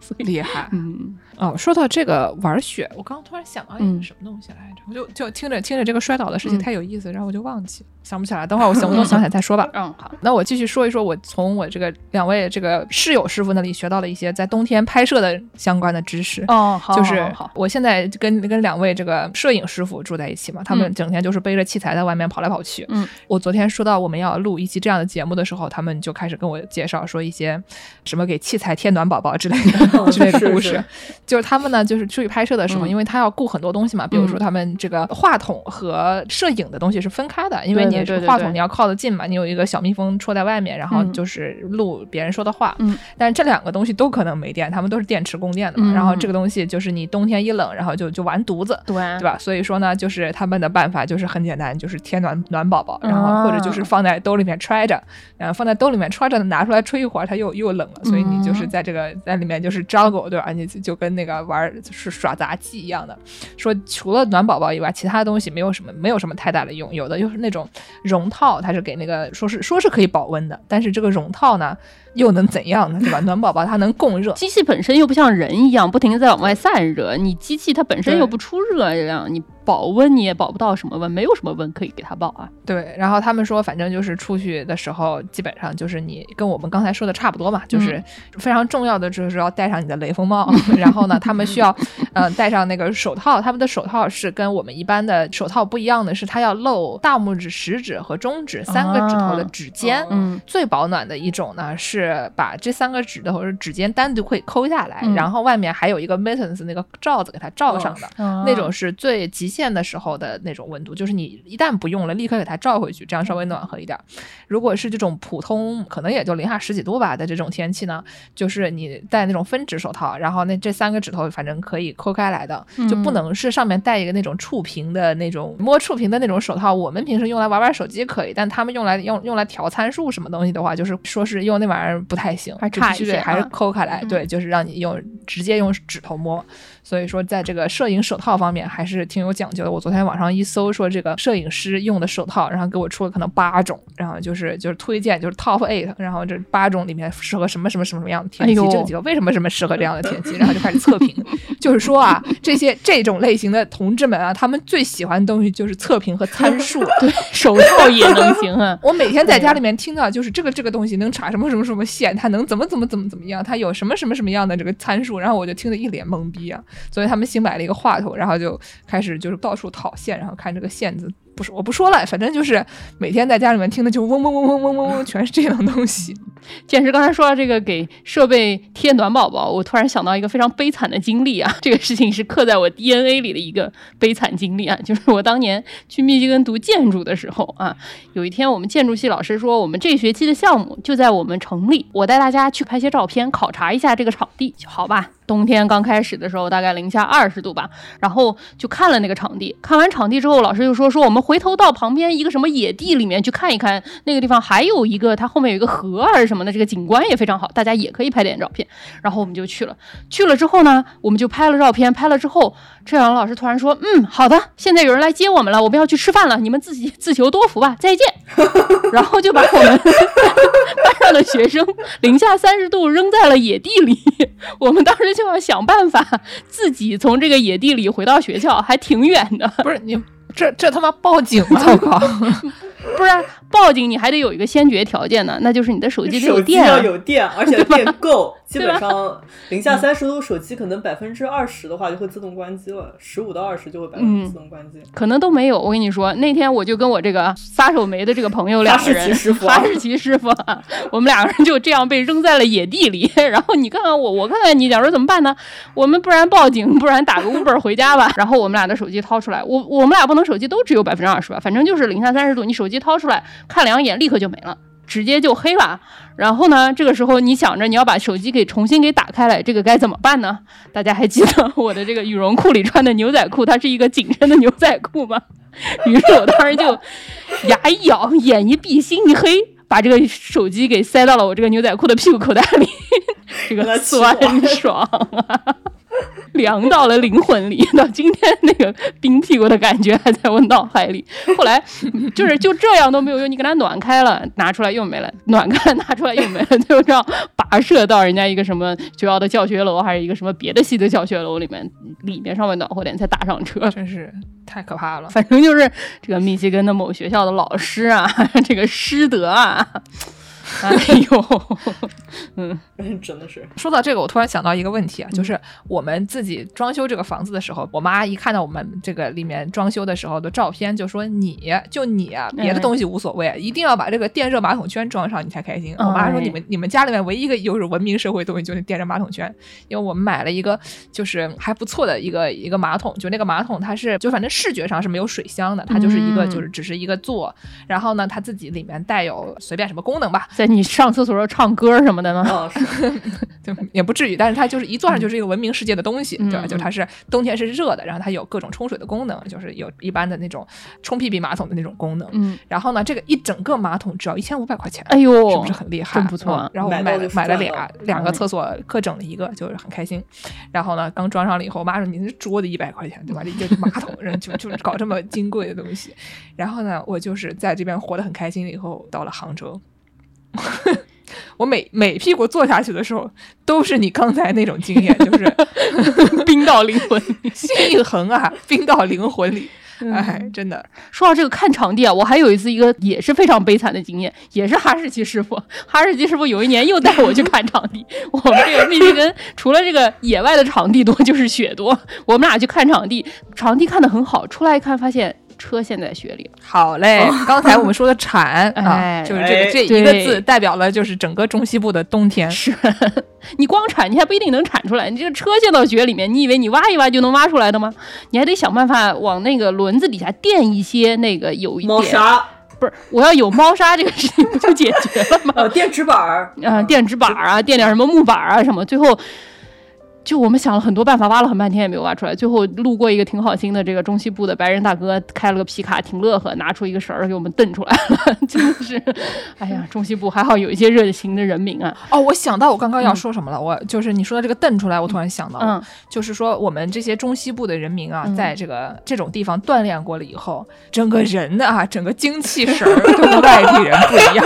所以，厉害嗯，哦！说到这个玩雪，我刚刚突然想到一嗯个什么东西来着，我就就听着听着这个摔倒的事情嗯太有意思，然后我就忘记了，想不起来。等会儿我想不动想起来再说吧。嗯，好，那我继续说一说，我从我这个两位这个室友师傅那里学到了一些在冬天拍摄的相关的知识。哦，好，就是我现在跟跟两位这个摄影师傅住在一起嘛，他们嗯整天就是背着器材在外面跑来跑去。嗯，我昨天说到我们要录一期这样的节目的时候，他们就开始跟我介绍说一些什么给器材添暖宝宝之类的 [LAUGHS] 之类的故事。就是他们呢，就是出去拍摄的时候，嗯因为他要顾很多东西嘛，比如说嗯他们这个话筒和摄影的东西是分开的，因为你对对对对是话筒你要靠得近嘛，你有一个小蜜蜂戳在外面，然后嗯就是录别人说的话。嗯，但是这两个东西都可能没电，他们都是电池供电的嘛。嗯然后这个东西就是你冬天一冷，然后就就完犊子。对对吧？所以说呢，就是他们的办法就是很简单，就是贴暖暖宝宝，然后或者就是放在兜里面揣着，然后放在兜里面揣着，拿出来吹一会儿，它又又冷了，所以你就是在这个在里面就是 juggle，对吧？你就跟那个玩就是耍杂技一样的。说除了暖宝宝以外，其他东西没有什么没有什么太大的用，有的就是那种绒套，它是给那个说是说是可以保温的，但是这个绒套呢又能怎样呢？[LAUGHS] 对吧？暖宝宝它能供热，机器本身又不像人一样不停的在往外散热，你机器它本身又不出热量，你保温你也保不到什么温，没有什么温可以给它保啊。对，然后他们说，反正就是出去的时候，基本上就是你跟我们刚才说的差不多嘛，就是非常重要的就是要戴上你的雷锋帽，[LAUGHS] 然后呢，他们需要呃戴上那个手套，他们的手套是跟我们一般的手套不一样的是，它要露大拇指、食指和中指三个指头的啊指尖。嗯最保暖的一种呢，是把这三个指头或者指尖单独会抠下来，嗯然后外面还有一个 mittens 那个罩子给它罩上的。那那种是最极限的时候的那种温度，就是你一旦不用了，立刻给它罩回去，这样稍微暖和一点儿。如果是这种普通，可能也就零下十几度吧的这种天气呢，就是你戴那种分指手套，然后那这三个指头反正可以抠开来的，就不嗯能是上面带一个那种触屏的那种摸触屏的那种手套。我们平时用来玩玩手机可以，但他们用来用用来调参数什么东西的话，就是说是用那玩意儿不太行，还必须得还是啊抠开来，嗯对，就是让你用直接用指头摸。所以说，在这个摄影手套方面还是挺有讲究的。我昨天网上一搜，说这个摄影师用的手套，然后给我出了可能八种，然后就是就是推荐就是 top eight，然后这八种里面适合什么什么什么什么样的天气，哎这几个为什么什么适合这样的天气，然后就开始测评，[LAUGHS] 就是说啊，这些这种类型的同志们啊，他们最喜欢的东西就是测评和参数。[LAUGHS] 对手套也能行啊。我每天在家里面听到，就是这个这个东西能插什么什么什么线，它能怎么怎么怎么怎么样，它有什么什么什么样的这个参数，然后我就听得一脸懵逼啊。所以他们新买了一个话筒，然后就开始就是到处讨线，然后看这个线子。不是，我不说了，反正就是每天在家里面听的就嗡嗡嗡嗡嗡嗡嗡，全是这样东西。[LAUGHS] 剑师刚才说到这个给设备贴暖宝宝，我突然想到一个非常悲惨的经历啊！[LAUGHS] 这个事情是刻在我 DNA 里的一个悲惨经历啊，就是我当年去密歇根读建筑的时候啊，有一天我们建筑系老师说，我们这学期的项目就在我们城里，我带大家去拍些照片，考察一下这个场地，好吧？冬天刚开始的时候，大概零下二十度吧，然后就看了那个场地。看完场地之后，老师就说说我们回头到旁边一个什么野地里面去看一看，那个地方还有一个它后面有一个河还是什么的，这个景观也非常好，大家也可以拍点照片。然后我们就去了，去了之后呢，我们就拍了照片，拍了之后，这两个老师突然说，嗯，好的，现在有人来接我们了，我们要去吃饭了，你们自己自求多福吧，再见。[LAUGHS] 然后就把我们班上的学生零下三十度扔在了野地里，我们当时就要想办法自己从这个野地里回到学校，还挺远的。不是你这这他妈报警吗？[LAUGHS] 我靠！[LAUGHS] 不然报警你还得有一个先决条件呢，那就是你的手机得有手机电、啊要。有电，[LAUGHS] 而且电够，基本上零下三十度，手机可能百分之二十的话就会自动关机了，十五到二十就会百分嗯之自动关机。可能都没有。我跟你说，那天我就跟我这个撒手没的这个朋友两个人，哈士奇师傅啊哈士奇师傅啊，[LAUGHS] 我们两个人就这样被扔在了野地里。[LAUGHS] 然后你看看我，我看看你，假如怎么办呢？我们不然报警，不然打个 Uber 回家吧。然后我们俩的手机掏出来，我我们俩不能手机都只有百分之二十吧，反正就是零下三十度，你手机掏出来看两眼，立刻就没了。直接就黑了，然后呢？这个时候你想着你要把手机给重新给打开来，这个该怎么办呢？大家还记得我的这个羽绒裤里穿的牛仔裤，它是一个紧身的牛仔裤吗？于是我当时就牙一咬，眼一闭，心一黑，把这个手机给塞到了我这个牛仔裤的屁股口袋里，[LAUGHS] 这个酸火爽啊！凉到了灵魂里，到今天那个冰屁股的感觉还在我脑海里。[LAUGHS] 后来就是就这样都没有用，你给它暖开了，拿出来又没了；暖开了拿出来又没了，就这样跋涉到人家一个什么学校的教学楼，还是一个什么别的系的教学楼里面，里面稍微暖和点才打上车。真是太可怕了。反正就是这个密歇根的某学校的老师啊，[LAUGHS] 这个师德啊，[LAUGHS] 哎呦，嗯，[LAUGHS] 真的是。说到这个，我突然想到一个问题啊，就是我们自己装修这个房子的时候，我妈一看到我们这个里面装修的时候的照片，就说你就你啊，别的东西无所谓，一定要把这个电热马桶圈装上，你才开心。我妈说你们你们家里面唯一一个就是文明社会东西就是电热马桶圈，因为我们买了一个就是还不错的一个一个马桶，就那个马桶它是就反正视觉上是没有水箱的，它就是一个就是只是一个座，然后呢它自己里面带有随便什么功能吧，在你上厕所时候唱歌什么的呢？哦，是就也不至于，但是它就是一坐上就是一个文明世界的东西，对吧？嗯就它是冬天是热的，然后它有各种冲水的功能，就是有一般的那种冲屁屁马桶的那种功能。嗯，然后呢，这个一整个马桶只要一千五百块钱，哎呦，是不是很厉害？真不错嗯然后我们买了买了俩两个嗯厕所，各整了一个，就是很开心。然后呢，刚装上了以后，我妈说你那桌子一百块钱，对吧？这个马桶人就就搞这么金贵的东西。然后呢，我就是在这边活得很开心了以后，到了杭州。[LAUGHS] 我每每屁股坐下去的时候，都是你刚才那种经验，就是 [LAUGHS] 冰到灵魂里。[LAUGHS] 心一横啊，冰到灵魂里。嗯哎，真的，说到这个看场地啊，我还有一次一个也是非常悲惨的经验，也是哈士奇师傅。哈士奇师傅有一年又带我去看场地，我们这个密西根除了这个野外的场地多，就是雪多。我们俩去看场地，场地看的很好，出来一看发现车陷在雪里。好嘞。刚才我们说的铲 [LAUGHS] 啊，哎就是这个哎这一个字代表了就是整个中西部的冬天。是 [LAUGHS] 你光铲，你还不一定能铲出来。你这个车陷到雪里面，你以为你挖一挖就能挖出来的吗？你还得想办法往那个轮子底下垫一些那个有一点，猫砂，不是我要有猫砂这个事情不就解决了吗？[LAUGHS] 呃，电纸板儿，啊，垫纸板儿啊，垫点什么木板儿啊什么，最后。就我们想了很多办法，挖了很半天也没有挖出来。最后路过一个挺好心的这个中西部的白人大哥，开了个皮卡，挺乐呵，拿出一个绳儿给我们蹬出来了。[LAUGHS] 真的是，哎呀，中西部还好有一些热情的人民啊。哦，我想到我刚刚要说什么了，我就是你说的这个蹬出来，我突然想到了，嗯就是说我们这些中西部的人民啊，嗯在这个这种地方锻炼过了以后，整个人的啊，整个精气神 [LAUGHS] 跟外地人不一样，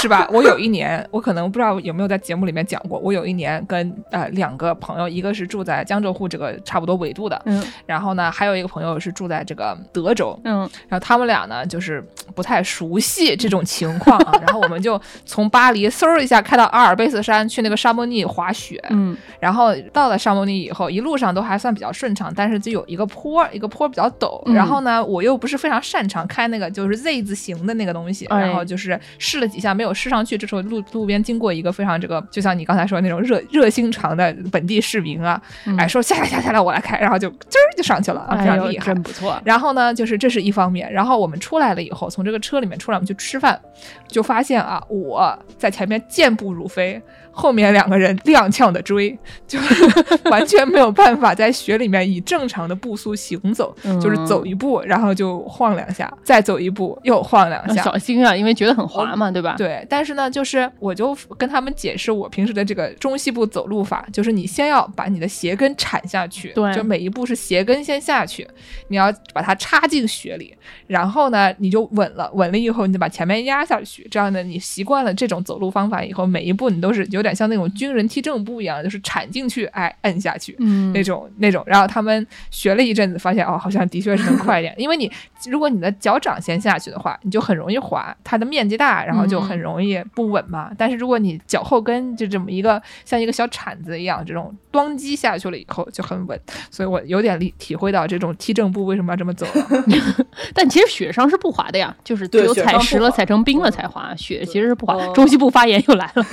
是吧？我有一年，我可能不知道有没有在节目里面讲过，我有一年跟呃两个朋友，一个是住在江浙沪这个差不多纬度的，嗯然后呢，还有一个朋友是住在这个德州，嗯然后他们俩呢，就是不太熟悉这种情况啊。然后我们就从巴黎嗖一下开到阿尔卑斯山去那个沙漠尼滑雪。嗯然后到了沙漠尼以后，一路上都还算比较顺畅，但是就有一个坡，一个坡比较陡。嗯然后呢，我又不是非常擅长开那个就是 Z 字形的那个东西，哎然后就是试了几下没有试上去。这时候路路边经过一个非常这个，就像你刚才说的那种热热心肠的本地市民啊，嗯哎说下来下来下来我来开，然后就滋儿就上去了啊，非常厉害。真不错。然后呢，就是这是一方面。然后我们出来了以后，从这个车里面出来，我们去吃饭，就发现啊，我在前面健步如飞，后面两个人踉跄的追，[LAUGHS] 就是完全没有办法在雪里面以正常的步速行走，就是走一步，然后就晃两下，再走一步又晃两下。小心啊，因为觉得很滑嘛，对吧？对，但是呢，就是我就跟他们解释我平时的这个中西部走路法，就是你先要把你的鞋跟铲下去，对就每一步是鞋跟先下去，你要把它插进雪里，然后呢你就稳了，稳了以后你就把前面压下去，这样呢你习惯了这种走路方法以后，每一步你都是有点像那种军人踢正步一样，就是铲进去，哎，摁下去，嗯那种那种，然后他们学了一阵子，发现哦，好像的确是能快一点。因为你如果你的脚掌先下去的话，你就很容易滑，它的面积大，然后就很容易不稳嘛。但是如果你脚后跟就这么一个像一个小铲子一样，这种咣击下去了以后就很稳。所以我有点理体会到这种踢正步为什么要这么走了。[LAUGHS] 但其实雪上是不滑的呀，就是只有踩实了踩成冰了才滑，雪其实是不滑。哦中西部发言又来了，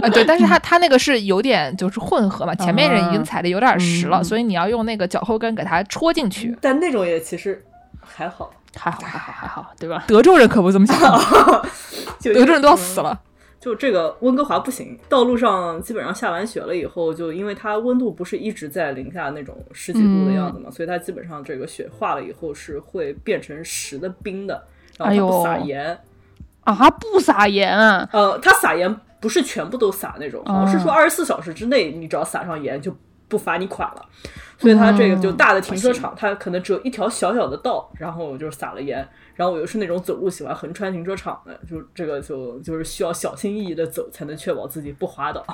啊，对，但是它它那个是有点就是混合嘛，前面人已经啊踩的有点实了，嗯所以你要用那个脚后跟给它戳进去。但那种也其实还好，还好还好还好，对吧？德州人可不这么想，[LAUGHS] 就德州人都要死了。就这个温哥华不行，道路上基本上下完雪了以后，就因为它温度不是一直在零下那种十几度的样子嘛，嗯所以它基本上这个雪化了以后是会变成实的冰的，然哎呦后它不撒盐，啊，不撒盐啊，呃，它撒盐不是全部都撒那种，好像是说二十四小时之内你只要撒上盐就不罚你款了。所以它这个就大的停车场，它可能只有一条小小的道，然后就撒了盐。然后我又是那种走路喜欢横穿停车场的，就这个就就是需要小心翼翼的走，才能确保自己不滑倒、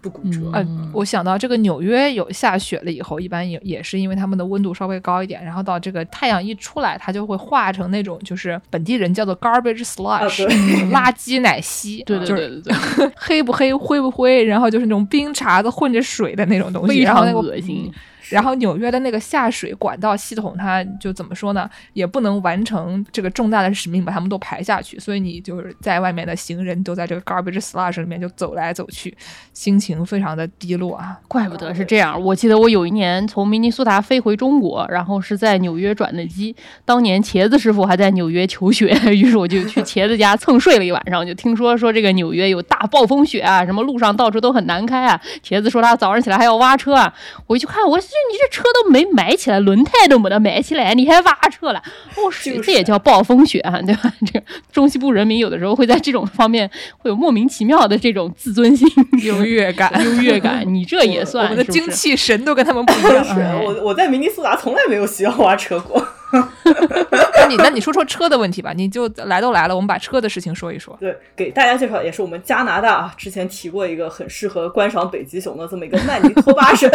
不骨折。嗯，我想到这个纽约有下雪了以后，一般也也是因为他们的温度稍微高一点，然后到这个太阳一出来，它就会化成那种就是本地人叫做 garbage [LAUGHS] slush，垃圾奶昔。对对对对对，黑不黑，灰不灰，然后就是那种冰碴子混着水的那种东西，非常恶心。然后纽约的那个下水管道系统，它就怎么说呢？也不能完成这个重大的使命，把他们都排下去。所以你就是在外面的行人都在这个 garbage slush 里面就走来走去，心情非常的低落啊。怪不得是这样。我记得我有一年从明尼苏达飞回中国，然后是在纽约转的机。当年茄子师傅还在纽约求学，于是我就去茄子家蹭睡了一晚上。就听说说这个纽约有大暴风雪啊，什么路上到处都很难开啊。茄子说他早上起来还要挖车啊。我一去看，我。你这车都没埋起来，轮胎都没得埋起来，你还挖车了？哦，这也叫暴风雪啊，[LAUGHS] 对吧？这个中西部人民有的时候会在这种方面会有莫名其妙的这种自尊心、[LAUGHS] 优越感、优越感。你这也算？我们的精气神都跟他们不一样。[LAUGHS] 我我在明尼苏达从来没有需要挖车过。[LAUGHS] 那你那你说说车的问题吧，你就来都来了，我们把车的事情说一说。对，给大家介绍也是我们加拿大啊，之前提过一个很适合观赏北极熊的这么一个曼尼托巴省，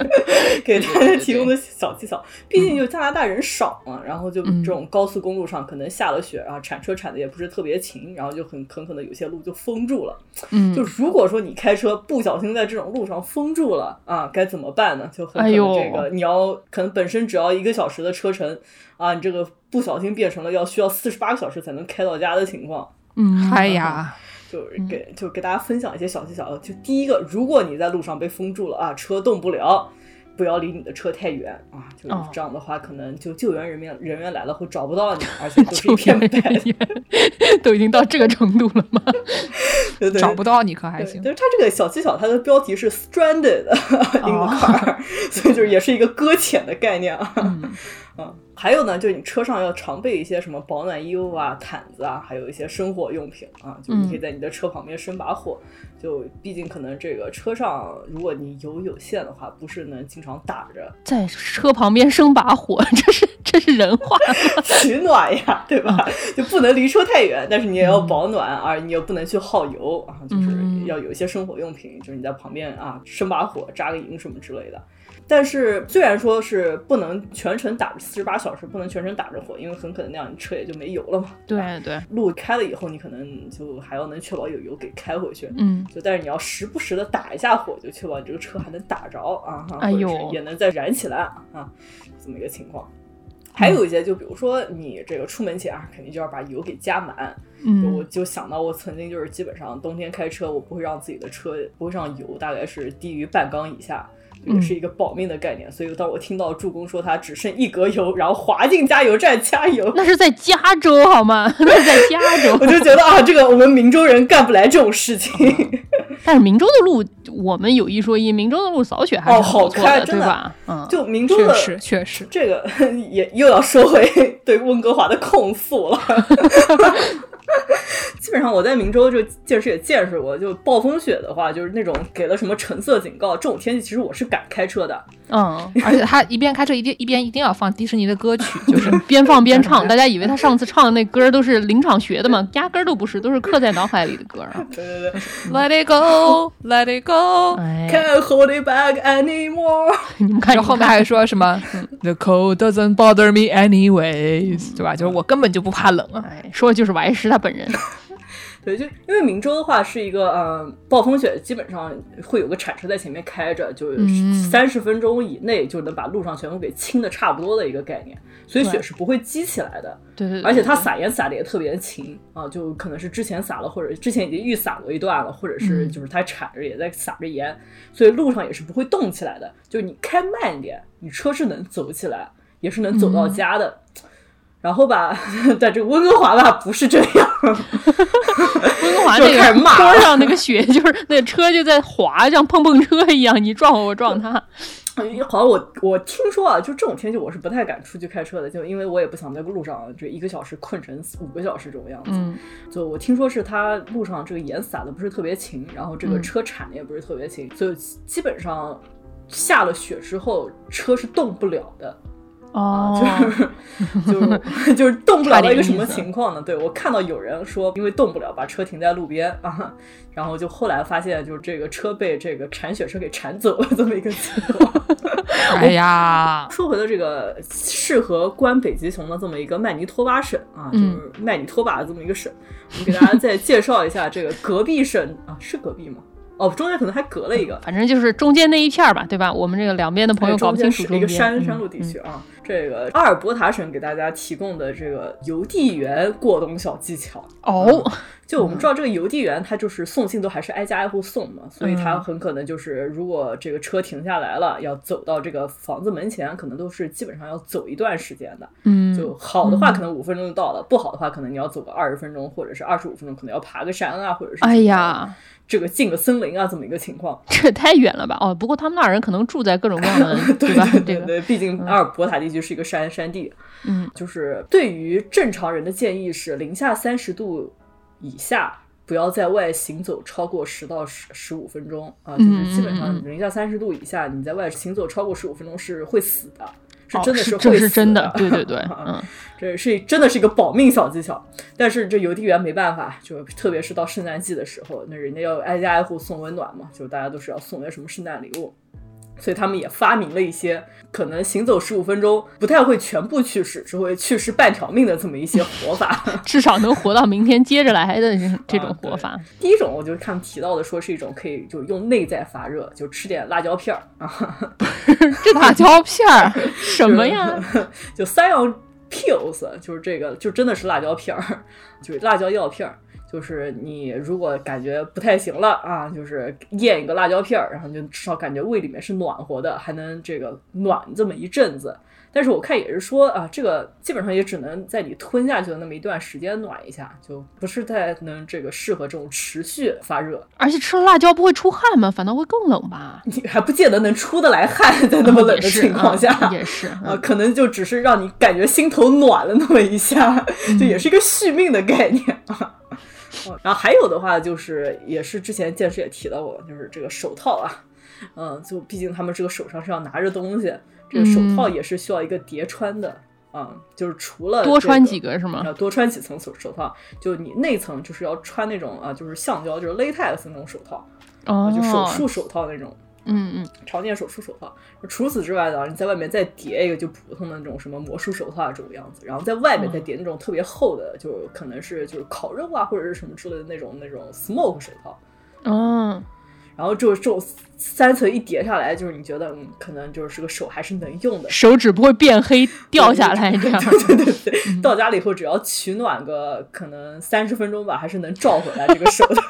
[LAUGHS] 给大家提供的小技巧。毕竟就加拿大人少嘛，然后就这种高速公路上可能下了雪啊，铲车铲的也不是特别勤，然后就很很可能有些路就封住了。嗯，就如果说你开车不小心在这种路上封住了啊，该怎么办呢？就很可能这个你要可能本身只要一个小时的车程。啊，你这个不小心变成了要需要四十八个小时才能开到家的情况。嗯，哎呀，就是给就给大家分享一些小技巧。就第一个，如果你在路上被封住了啊，车动不了。不要离你的车太远啊！就是这样的话，可能就救援人员人员来了会找不到你，而且 [LAUGHS] 都是一片白。都已经到这个程度了吗？找不到你可还行？就是它这个小技巧，它的标题是 stranded [LAUGHS] in the car，所以就是也是一个搁浅的概念啊。嗯，[LAUGHS] 还有呢，就是你车上要常备一些什么保暖衣物啊、毯子啊，还有一些生火用品啊，就你可以在你的车旁边生把火。就毕竟可能这个车上，如果你油有限的话，不是能经常打着，[LAUGHS] 在车旁边生把火，这是这是人话，取暖呀，对吧？就不能离车太远，但是你也要保暖，而你又不能去耗油啊，就是要有一些生活用品，就是你在旁边啊生把火、扎个营什么之类的。但是虽然说是不能全程打着四十八小时，不能全程打着火，因为很可能那样你车也就没油了嘛。对对，路开了以后，你可能就还要能确保有油给开回去。嗯，就但是你要时不时的打一下火，就确保你这个车还能打着啊，哎呦，也能再燃起来啊，这么一个情况。还有一些，就比如说你这个出门前啊，肯定就要把油给加满。嗯，我就想到我曾经就是基本上冬天开车，我不会让自己的车不会上油，大概是低于半缸以下。也是一个保命的概念，所以当我听到助攻说他只剩一格油，然后滑进加油站加油，那是在加州好吗？[LAUGHS] 那是在加州，[LAUGHS] 我就觉得啊，这个我们明州人干不来这种事情。[LAUGHS] 但是明州的路，我们有一说一，明州的路扫雪还是好开，对吧？嗯，就明州的确实确实，这个也又要说回对温哥华的控诉了。[LAUGHS] 基本上我在明州就见识也见识过，就暴风雪的话，就是那种给了什么橙色警告，这种天气其实我是敢开车的。嗯，[LAUGHS] 而且他一边开车一定一边一定要放迪士尼的歌曲，[LAUGHS] 就是边放边唱。[LAUGHS] 大家以为他上次唱的那歌都是临场学的吗？压根儿都不是，都是刻在脑海里的歌啊。对对对，Let it go, Let it go, can't hold it back anymore。你们看，后面还说什么？The cold doesn't bother me anyways，对吧？就是我根本就不怕冷啊。说的就是王石他本人。对，就因为明州的话是一个，嗯，暴风雪基本上会有个铲车在前面开着，就三十分钟以内就能把路上全部给清的差不多的一个概念，所以雪是不会积起来的。对对。而且它撒盐撒的也特别勤啊，就可能是之前撒了，或者之前已经预撒过一段了，或者是就是它铲着也在撒着盐，所以路上也是不会动起来的。就你开慢一点，你车是能走起来，也是能走到家的。然后吧，[LAUGHS] 在这个温哥华吧，不是这样。[LAUGHS] 温哥华那个坡上那个雪，就是那车就在滑，像碰碰车一样，你撞我，我撞他。好像我我听说啊，就这种天气，我是不太敢出去开车的，就因为我也不想在路上就一个小时困成五个小时这种样子。就我听说是它路上这个盐撒的不是特别勤，然后这个车铲的也不是特别勤，所以基本上。下了雪之后车是动不了的。哦，[LAUGHS] 就是 [LAUGHS] 就是就是动不了到一个什么情况呢？对我看到有人说，因为动不了，把车停在路边啊，然后就后来发现，就是这个车被这个铲雪车给铲走了这么一个情况。[LAUGHS] 哎呀，说回了这个适合关北极熊的这么一个曼尼托巴省啊，就嗯是麦尼托巴的这么一个省，我们给大家再介绍一下这个隔壁省啊，是隔壁吗？哦，中间可能还隔了一个，反正就是中间那一片儿吧，对吧？我们这个两边的朋友哎搞不清楚中一个山山路地区啊。这个阿尔伯塔省给大家提供的这个邮递员过冬小技巧。哦，就我们知道，这个邮递员他就是送信都还是挨家挨户送嘛，所以他很可能就是，如果这个车停下来了，要走到这个房子门前，可能都是基本上要走一段时间的。嗯，就好的话，可能五分钟就到了；不好的话，可能你要走个二十分钟，或者是二十五分钟，可能要爬个山啊，或者是哎呀，这个进个森林啊，这么一个情况。[LAUGHS] 这也太远了吧？哦，不过他们那儿人可能住在各种各样的，[LAUGHS] 对吧？这个，对对，毕竟阿尔伯塔地区是一个山山地，嗯，就是对于正常人的建议是零下三十度以下。不要在外行走超过十到十十五分钟啊，就是基本上零下三十度以下，你在外行走超过十五分钟是会死的，是哦真的是这会死是真的，对对对，啊 [LAUGHS] 嗯，这是真的是一个保命小技巧，但是这邮递员没办法，就特别是到圣诞季的时候，那人家要挨家挨户送温暖嘛，就大家都是要送些什么圣诞礼物，所以他们也发明了一些可能行走十五分钟不太会全部去世，只会去世半条命的这么一些活法。[LAUGHS] 至少能活到明天接着来的这这种活法。[LAUGHS] 第一种，我就看提到的说是一种可以就用内在发热，就吃点辣椒片儿啊，[LAUGHS] 这辣椒片儿什么呀？就 cyan pills，就是这个，就真的是辣椒片儿，就是辣椒药片儿。就是你如果感觉不太行了啊，就是咽一个辣椒片儿，然后你就至少感觉胃里面是暖和的，还能这个暖这么一阵子。但是我看也是说啊，这个基本上也只能在你吞下去的那么一段时间暖一下，就不是太能这个适合这种持续发热。而且吃了辣椒不会出汗吗？反倒会更冷吧？你还不见得能出得来汗，在那么冷的情况下，啊也是啊，可能就只是让你感觉心头暖了那么一下，就也是一个续命的概念啊。哦然后还有的话就是，也是之前剑师也提到过，就是这个手套啊，嗯，就毕竟他们这个手上是要拿着东西，这个手套也是需要一个叠穿的啊、就是除了、多穿几个是吗要，多穿几层手手套，就你内层就是要穿那种啊，就是橡胶，就是 latex 那种手套，哦啊，就手术手套那种。嗯嗯，常见手术手套。除此之外呢，你在外面再叠一个就普通的那种什么魔术手套啊这种样子，然后在外面再叠那种特别厚的，就可能是就是烤肉啊或者是什么之类的那种那种 smoke 手套。哦，然后就这种三层一叠下来，就是你觉得嗯，可能就是这个手还是能用的。手指不会变黑掉下来这样。[LAUGHS] 对对对，到家了以后只要取暖个可能三十分钟吧，还是能照回来这个手的。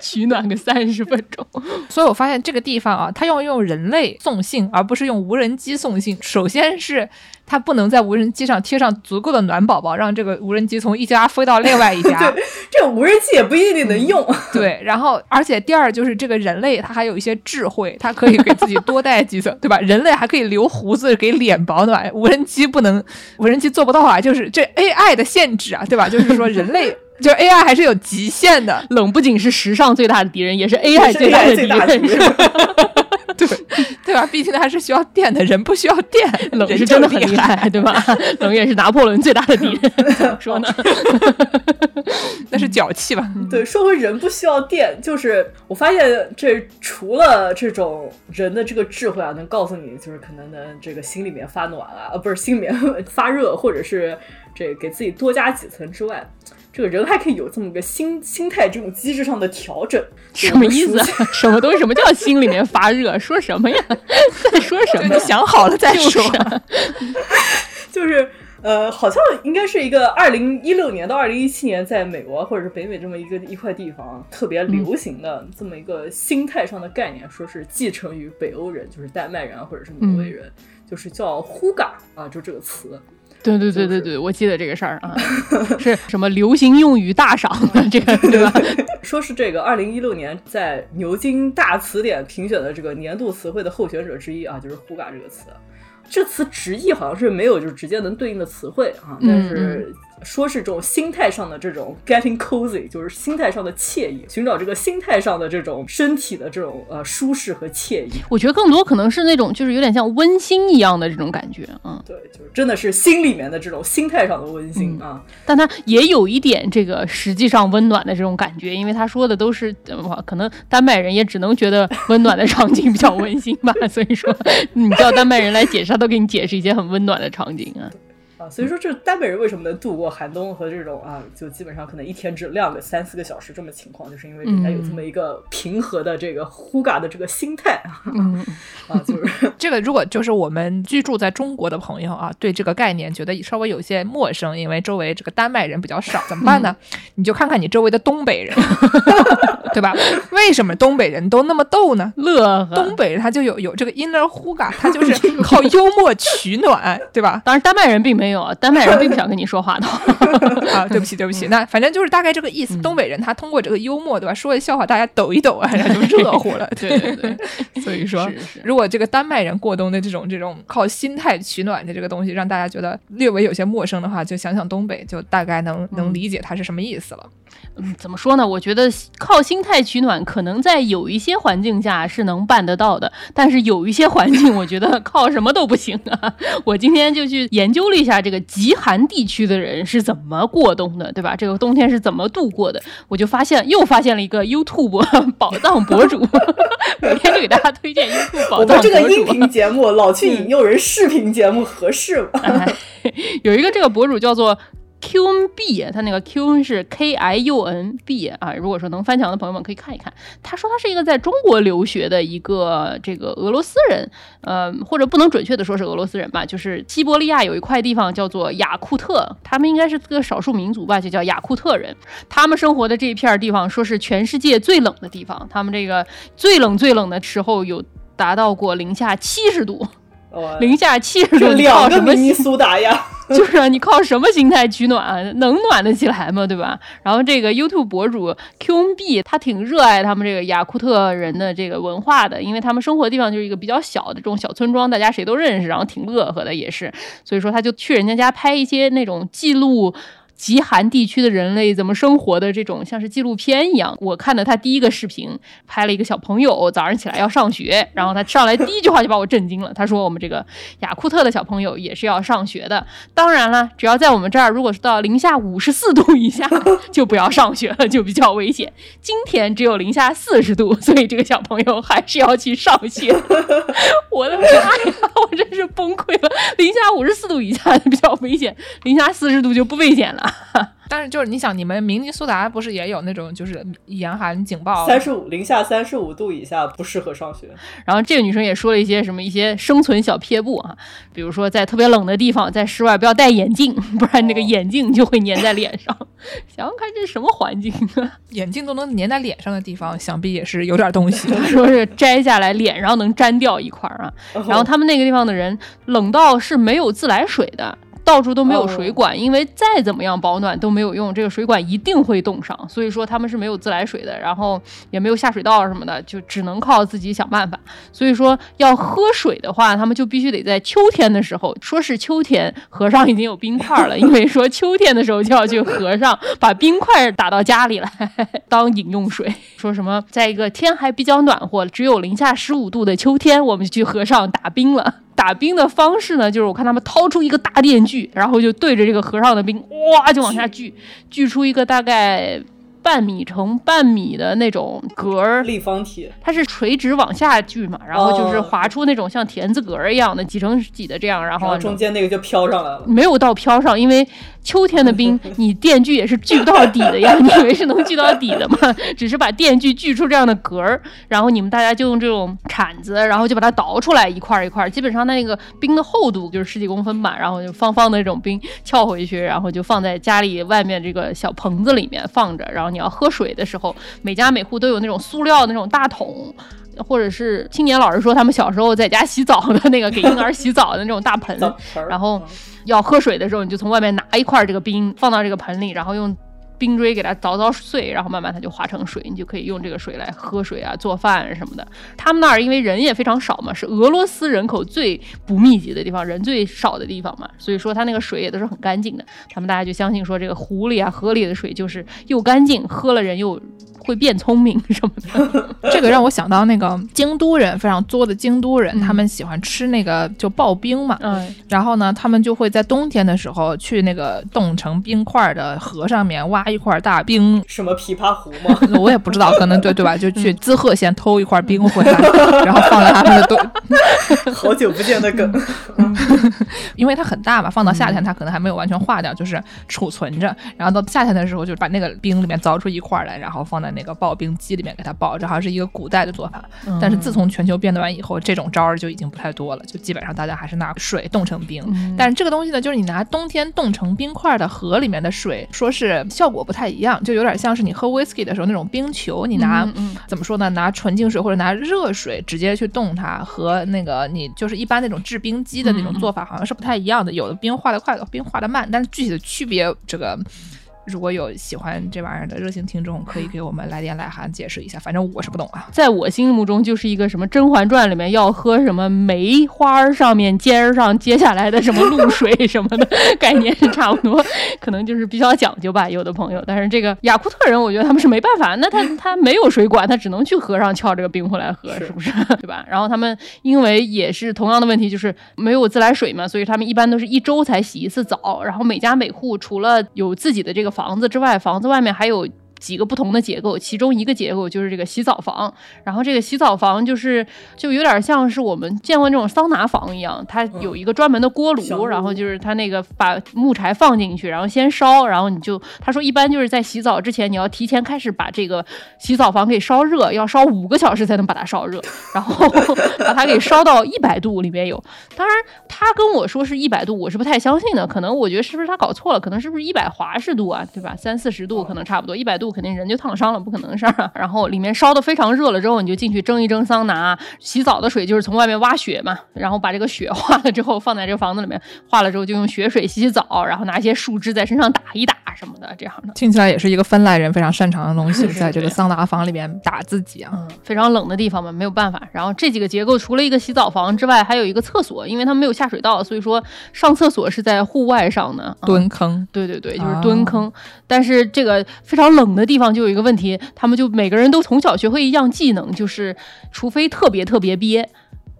取暖个三十分钟，所以我发现这个地方啊，它要用人类送信，而不是用无人机送信。首先是它不能在无人机上贴上足够的暖宝宝，让这个无人机从一家飞到另外一家。对，这种无人机也不一定能用。对，然后而且第二就是这个人类他还有一些智慧，它可以给自己多带几层，对吧？[LAUGHS] 人类还可以留胡子给脸保暖，无人机不能，无人机做不到啊，就是这 AI 的限制啊，对吧？就是说人类 [LAUGHS] 就 AI 还是有极限的，冷不仅是时尚最大的敌人，也是 AI 最大的敌最大的敌人。[LAUGHS] 人。对对吧？毕竟它还是需要电的，人不需要电，[LAUGHS] 冷是真的很厉厉害，对吧？[LAUGHS] 冷也是拿破仑最大的敌人。怎么说呢？那是脚气吧？对，说回人不需要电，就是我发现这除了这种人的这个智慧啊，能告诉你就是可能能这个心里面发暖啊，呃，不是心里面发热，或者是这给自己多加几层之外，这个人还可以有这么个心 [LAUGHS] 心态这种机制上的调整。什么意思啊？[LAUGHS] 什么东西？什么叫心里面发热？[LAUGHS] 说什么呀？在说什么你？想好了再说。就是呃，好像应该是一个二零一六年到二零一七年，在美国或者是北美这么一个一块地方特别流行的这么一个心态上的概念，说是继承于北欧人，就是丹麦人啊或者是挪威人，就是叫 “huga” 啊，就这个词。对对对对对，我记得这个事儿啊，[LAUGHS] 是什么流行用语大赏的 [LAUGHS] 这个对吧？[LAUGHS] 说是这个二零一六年在牛津大词典评选的这个年度词汇的候选者之一啊，就是 “huga” 这个词。这词直译好像是没有就是直接能对应的词汇啊，但是说是这种心态上的这种 getting cozy，就是心态上的惬意，寻找这个心态上的这种身体的这种呃舒适和惬意。我觉得更多可能是那种就是有点像温馨一样的这种感觉，嗯，对，就是真的是心里面的这种心态上的温馨啊。但它也有一点这个实际上温暖的这种感觉，因为他说的都是可能丹麦人也只能觉得温暖的场景比较温馨吧，所以说你叫丹麦人来解释，他都给你解释一些很温暖的场景啊。所以说，这丹麦人为什么能度过寒冬和这种啊，就基本上可能一天只亮个三四个小时这么情况，就是因为人家有这么一个平和的这个呼嘎的这个心态啊，啊，就是 [LAUGHS] 这个。如果就是我们居住在中国的朋友啊，对这个概念觉得稍微有些陌生，因为周围这个丹麦人比较少，怎么办呢？你就看看你周围的东北人，[LAUGHS] 对吧？为什么东北人都那么逗呢？乐呵，东北人他就有有这个 inner 呼嘎，他就 [LAUGHS] 是靠幽默取暖，对吧？当然，丹麦人并没有。丹麦人并不想跟你说话的 [LAUGHS] 啊，对不起，对不起，那反正就是大概这个意思。东北人他通过这个幽默，对吧？说的笑话大家抖一抖啊，然后 [LAUGHS] 就热乎了。对对对，[LAUGHS] 所以说，如果这个丹麦人过冬的这种这种靠心态取暖的这个东西，让大家觉得略微有些陌生的话，就想想东北，就大概能能理解它是什么意思了。嗯，怎么说呢？我觉得靠心态取暖，可能在有一些环境下是能办得到的，但是有一些环境，我觉得靠什么都不行啊。我今天就去研究了一下这个极寒地区的人是怎么过冬的，对吧？这个冬天是怎么度过的？我就发现又发现了一个 YouTube [LAUGHS] 宝藏博主，[LAUGHS] 每天就给大家推荐 YouTube 宝藏博主。这个音频节目老去引诱人视频节目合适吗？[LAUGHS] 有一个这个博主叫做。Q N B，他那个 Q N 是 K I U N B 啊。如果说能翻墙的朋友们可以看一看。他说他是一个在中国留学的一个这个俄罗斯人，呃，或者不能准确的说是俄罗斯人吧，就是西伯利亚有一块地方叫做雅库特，他们应该是个少数民族吧，就叫雅库特人。他们生活的这一片地方说是全世界最冷的地方，他们这个最冷最冷的时候有达到过零下七十度。零下七十度，两个明尼苏达呀，[LAUGHS] 就是你靠什么心态取暖？能暖得起来吗？对吧？然后这个 YouTube 博主 QNB 他挺热爱他们这个雅库特人的这个文化的，因为他们生活的地方就是一个比较小的这种小村庄，大家谁都认识，然后挺乐呵的也是，所以说他就去人家家拍一些那种记录。极寒地区的人类怎么生活的这种像是纪录片一样，我看的他第一个视频拍了一个小朋友早上起来要上学，然后他上来第一句话就把我震惊了。他说：“我们这个雅库特的小朋友也是要上学的，当然了，只要在我们这儿，如果是到零下五十四度以下，就不要上学了，就比较危险。今天只有零下四十度，所以这个小朋友还是要去上学。[LAUGHS] 我的妈呀，我真是崩溃了！零下五十四度以下比较危险，零下四十度就不危险了。” [LAUGHS] 但是就是你想，你们明尼苏达不是也有那种就是严寒警报，三十五零下三十五度以下不适合上学。然后这个女生也说了一些什么一些生存小撇步啊，比如说在特别冷的地方，在室外不要戴眼镜，[LAUGHS] 不然那个眼镜就会粘在脸上。想想看这是什么环境啊？[LAUGHS] 眼镜都能粘在脸上的地方，想必也是有点东西。说是摘下来脸上能粘掉一块啊。然后他们那个地方的人冷到是没有自来水的。到处都没有水管，因为再怎么样保暖都没有用，这个水管一定会冻上，所以说他们是没有自来水的，然后也没有下水道什么的，就只能靠自己想办法。所以说要喝水的话，他们就必须得在秋天的时候，说是秋天，河上已经有冰块了，[LAUGHS] 因为说秋天的时候就要去河上把冰块打到家里来 [LAUGHS] 当饮用水。说什么在一个天还比较暖和，只有零下十五度的秋天，我们就去河上打冰了。打冰的方式呢，就是我看他们掏出一个大电锯，然后就对着这个河上的冰，哇，就往下锯，锯出一个大概。半米乘半米的那种格儿，立方体，它是垂直往下锯嘛，然后就是划出那种像田字格儿一样的几乘几的这样，然后中间那个就飘上来了。没有到飘上，因为秋天的冰，你电锯也是锯不到底的呀。你以为是能锯到底的吗？[LAUGHS] 只是把电锯锯出这样的格儿，然后你们大家就用这种铲子，然后就把它倒出来一块一块。基本上那个冰的厚度就是十几公分吧，然后就方方的那种冰撬回去，然后就放在家里外面这个小棚子里面放着，然后。你要喝水的时候，每家每户都有那种塑料的那种大桶，或者是青年老师说他们小时候在家洗澡的那个给婴儿洗澡的那种大盆。[LAUGHS] 然后要喝水的时候，你就从外面拿一块这个冰放到这个盆里，然后用冰锥给它凿凿碎，然后慢慢它就化成水，你就可以用这个水来喝水啊、做饭什么的。他们那儿因为人也非常少嘛，是俄罗斯人口最不密集的地方，人最少的地方嘛，所以说它那个水也都是很干净的。他们大家就相信说，这个湖里啊、河里的水就是又干净，喝了人又会变聪明 [LAUGHS] 什么的。[LAUGHS] 这个让我想到那个京都人非常作的京都人，他们喜欢吃那个就刨冰嘛，嗯，然后呢，他们就会在冬天的时候去那个冻成冰块的河上面挖一块大冰，什么琵琶湖吗？[LAUGHS] 我也不知道，可能对对吧？就去滋贺县偷一块冰回来，然后放在他们的冬，好久不见的梗。因为它很大嘛，放到夏天它可能还没有完全化掉，就是储存着，然后到夏天的时候就把那个冰里面凿出一块来，然后放在那个刨冰机里面给它刨，这好像是一个古代的做法。但是自从全球变暖以后，这种招儿就已经不太多了，就基本上大家还是拿水冻成冰。但是这个东西呢，就是你拿冬天冻成冰块的河里面的水，说是效果不太一样，就有点像是你喝 whisky 的时候那种冰球，你拿、嗯怎么说呢？拿纯净水或者拿热水直接去冻它，和那个你就是一般那种制冰机的那种做法好像是不太一样的。有的冰化的快，有的冰化的慢，但是具体的区别，这个如果有喜欢这玩意儿的热心听众，可以给我们来电来函解释一下。反正我是不懂啊。在我心目中就是一个什么《甄嬛传》里面要喝什么梅花上面尖儿上接下来的什么露水什么的 [LAUGHS] 概念是差不多，可能就是比较讲究吧，有的朋友。但是这个雅库特人，我觉得他们是没办法，那他他没有水管，他只能去河上撬这个冰壶来喝，是是不是？对吧？[LAUGHS] 然后他们因为也是同样的问题，就是没有自来水嘛，所以他们一般都是一周才洗一次澡。然后每家每户除了有自己的这个房子之外，房子外面还有。几个不同的结构，其中一个结构就是这个洗澡房，然后这个洗澡房就是就有点像是我们见过那种桑拿房一样，它有一个专门的锅炉，然后就是它那个把木柴放进去，然后先烧，然后你就他说一般就是在洗澡之前你要提前开始把这个洗澡房给烧热，要烧五个小时才能把它烧热，然后 [LAUGHS] 把它给烧到一百度里面有。当然他跟我说是一百度，我是不太相信的，可能我觉得是不是他搞错了，可能是不是一百华氏度啊，对吧？三四十度可能差不多，一百度肯定人就烫伤了，不可能的事儿啊。然后里面烧的非常热了之后，你就进去蒸一蒸桑拿，洗澡的水就是从外面挖雪嘛，然后把这个雪 [LAUGHS] 化了之后放在这个房子里面，化了之后就用雪水洗洗澡，然后拿一些树枝在身上打一打什么的，这样的。听起来也是一个芬兰人非常擅长的东西，[LAUGHS] 在这个桑拿房里面打自己啊。嗯，非常冷的地方嘛，没有办法。然后这几个结构除了一个洗澡房之外，还有一个厕所，因为他们没有下水道，所以说上厕所是在户外上的。嗯蹲坑，对对对，就是蹲坑。但是这个非常冷的地方就有一个问题，他们就每个人都从小学会一样技能，就是除非特别特别憋。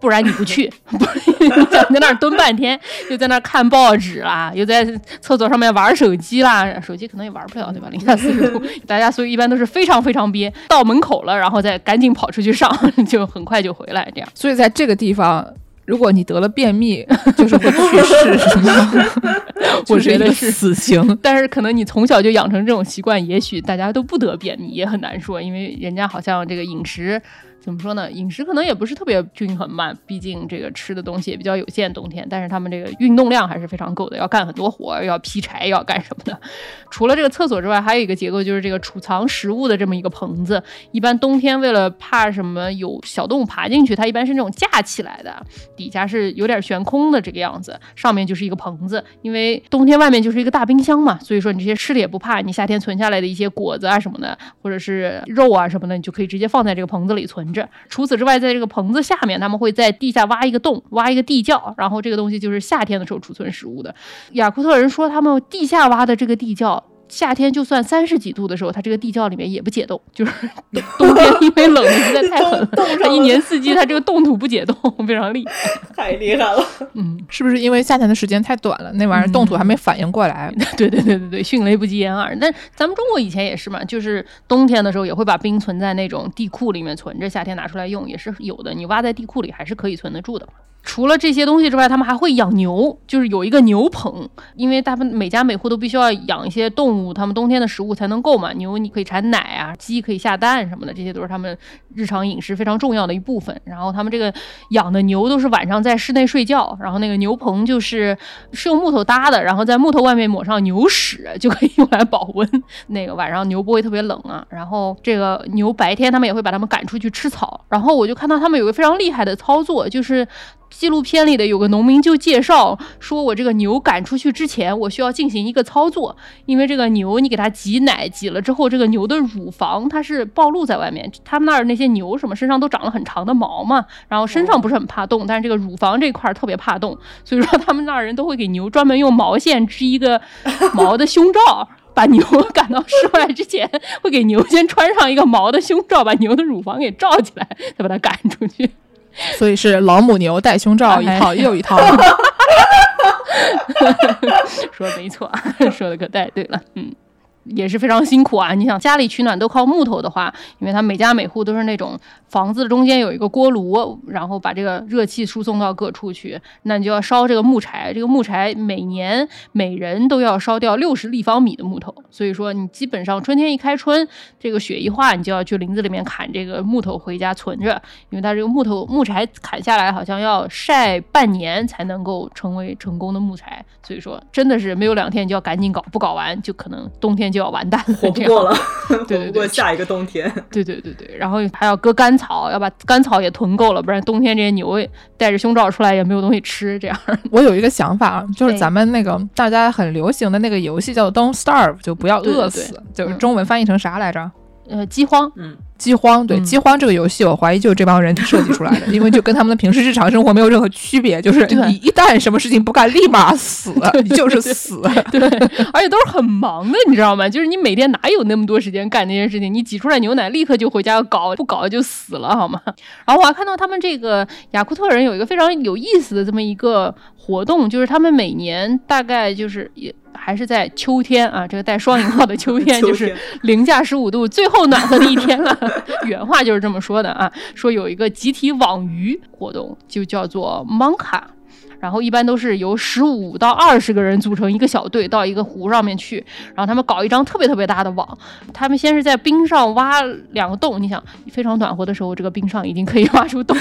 不然你不去，不 [LAUGHS] 想在那儿蹲半天，又在那儿看报纸啦，又在厕所上面玩手机啦，手机可能也玩不了，对吧？零下四十度，大家所以一般都是非常非常憋，到门口了，然后再赶紧跑出去上，就很快就回来，这样。所以在这个地方。如果你得了便秘，[LAUGHS] 就是会去世，是吗？[LAUGHS] 我觉得是死刑。但是可能你从小就养成这种习惯，也许大家都不得便秘，也很难说，因为人家好像这个饮食。怎么说呢？饮食可能也不是特别均衡嘛，毕竟这个吃的东西也比较有限，冬天。但是他们这个运动量还是非常够的，要干很多活，要劈柴，要干什么的。除了这个厕所之外，还有一个结构就是这个储藏食物的这么一个棚子。一般冬天为了怕什么有小动物爬进去，它一般是那种架起来的，底下是有点悬空的这个样子，上面就是一个棚子。因为冬天外面就是一个大冰箱嘛，所以说你这些吃的也不怕，你夏天存下来的一些果子啊什么的，或者是肉啊什么的，你就可以直接放在这个棚子里存着。除此之外，在这个棚子下面，他们会在地下挖一个洞，挖一个地窖，然后这个东西就是夏天的时候储存食物的。雅库特人说，他们地下挖的这个地窖。夏天就算三十几度的时候，它这个地窖里面也不解冻，[LAUGHS] 就是冬天因为冷的实在太狠了，它一年四季它这个冻土不解冻，非常厉害。[LAUGHS] 太厉害了。[LAUGHS] 嗯，是不是因为夏天的时间太短了，那玩意儿冻土还没反应过来？对对对对对，迅雷不及掩耳。但咱们中国以前也是嘛，就是冬天的时候也会把冰存在那种地库里面存着，夏天拿出来用也是有的。你挖在地库里还是可以存得住的。除了这些东西之外，他们还会养牛，就是有一个牛棚，因为大部分每家每户都必须要养一些动物，他们冬天的食物才能够嘛。牛你可以产奶啊，鸡可以下蛋什么的，这些都是他们日常饮食非常重要的一部分。然后他们这个养的牛都是晚上在室内睡觉，然后那个牛棚就是是用木头搭的，然后在木头外面抹上牛屎就可以用来保温，那个晚上牛不会特别冷啊。然后这个牛白天他们也会把它们赶出去吃草，然后我就看到他们有个非常厉害的操作，就是。纪录片里的有个农民就介绍说，我这个牛赶出去之前，我需要进行一个操作，因为这个牛你给它挤奶，挤了之后，这个牛的乳房它是暴露在外面。他们那儿那些牛什么身上都长了很长的毛嘛，然后身上不是很怕冻，但是这个乳房这块儿特别怕冻，所以说他们那儿人都会给牛专门用毛线织一个毛的胸罩。[LAUGHS] 把牛赶到室外之前，会给牛先穿上一个毛的胸罩，把牛的乳房给罩起来，再把它赶出去。所以是老母牛戴胸罩一套又一套。[LAUGHS] 说的没错，说的可太对了，嗯。也是非常辛苦啊！你想家里取暖都靠木头的话，因为它每家每户都是那种房子中间有一个锅炉，然后把这个热气输送到各处去，那你就要烧这个木柴。这个木柴每年每人都要烧掉六十立方米的木头，所以说你基本上春天一开春，这个雪一化，你就要去林子里面砍这个木头回家存着，因为它这个木头木柴砍下来好像要晒半年才能够成为成功的木柴，所以说真的是没有两天你就要赶紧搞，不搞完就可能冬天。就要完蛋，[LAUGHS] 活不过了，对对对，下一个冬天，对对对对，然后还要割甘草，要把甘草也囤够了，不然冬天这些牛带着胸罩出来也没有东西吃。这样，[LAUGHS] 我有一个想法，就是咱们那个大家很流行的那个游戏叫做 Don't Starve，就不要饿死，就是中文翻译成啥来着？呃，饥荒，嗯。饥荒，对饥荒这个游戏，我怀疑就是这帮人设计出来的，因为就跟他们的平时日常生活没有任何区别，就是你一旦什么事情不干，立马死，你就是死，对，而且都是很忙的，你知道吗？就是你每天哪有那么多时间干那些事情？你挤出来牛奶，立刻就回家搞，不搞就死了，好吗？然后我还看到他们这个雅库特人有一个非常有意思的这么一个活动，就是他们每年大概就是也。还是在秋天啊，这个带双引号的秋天，[LAUGHS] 就是零下十五度，最后暖和的一天了。[LAUGHS] [LAUGHS] 原话就是这么说的啊，说有一个集体网鱼活动，就叫做 Monka。然后一般都是由十五到二十个人组成一个小队，到一个湖上面去，然后他们搞一张特别特别大的网。他们先是在冰上挖两个洞，你想非常暖和的时候，这个冰上已经可以 [LAUGHS] 挖出洞。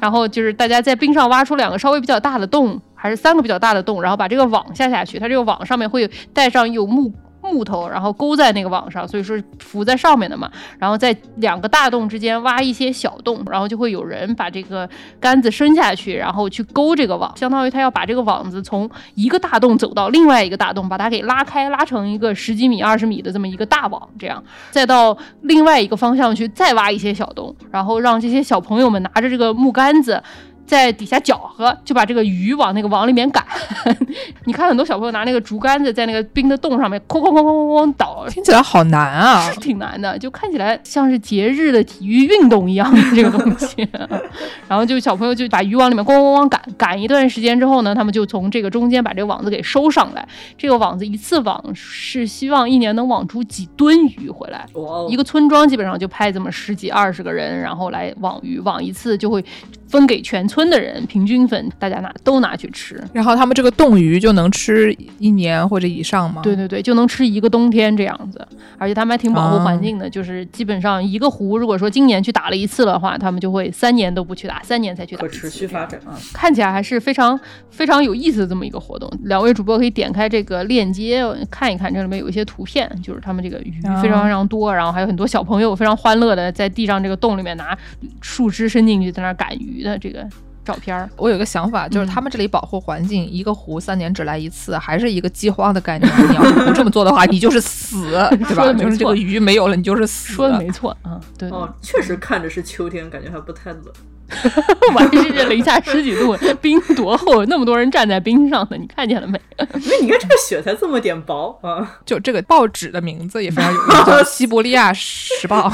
然后就是大家在冰上挖出两个稍微比较大的洞，还是三个比较大的洞，然后把这个网下下去。它这个网上面会带上有木。木头，然后勾在那个网上，所以说浮在上面的嘛。然后在两个大洞之间挖一些小洞，然后就会有人把这个杆子伸下去，然后去勾这个网，相当于他要把这个网子从一个大洞走到另外一个大洞，把它给拉开，拉成一个十几米、二十米的这么一个大网，这样再到另外一个方向去再挖一些小洞，然后让这些小朋友们拿着这个木杆子。在底下搅和，就把这个鱼往那个网里面赶。[LAUGHS] 你看很多小朋友拿那个竹竿子在那个冰的洞上面哐哐哐哐哐哐倒，听起来好难啊，是挺难的，就看起来像是节日的体育运动一样的这个东西。[LAUGHS] 然后就小朋友就把鱼往里面咣咣咣赶，赶一段时间之后呢，他们就从这个中间把这个网子给收上来。这个网子一次网是希望一年能网出几吨鱼回来。一个村庄基本上就派这么十几二十个人，然后来网鱼，网一次就会分给全村。的人平均分，大家拿都拿去吃，然后他们这个冻鱼就能吃一年或者以上吗？对对对，就能吃一个冬天这样子，而且他们还挺保护环境的，就是基本上一个湖，如果说今年去打了一次的话，他们就会三年都不去打，三年才去打。可持续发展啊，看起来还是非常非常有意思的这么一个活动。两位主播可以点开这个链接看一看，这里面有一些图片，就是他们这个鱼非常非常多，然后还有很多小朋友非常欢乐的在地上这个洞里面拿树枝伸进去在那赶鱼的这个。照片儿，我有个想法，就是他们这里保护环境，一个湖三年只来一次，还是一个饥荒的概念。你要是不这么做的话，你就是死，[LAUGHS] 对吧？就是这个鱼没有了，你就是死。说的没错嗯，对。哦，确实看着是秋天，感觉还不太冷。[LAUGHS] 完是这零下十几度，冰多厚，那么多人站在冰上呢，你看见了没？[LAUGHS] 因为你看这个雪才这么点薄啊！就这个报纸的名字也非常有意思，叫《西伯利亚时报》。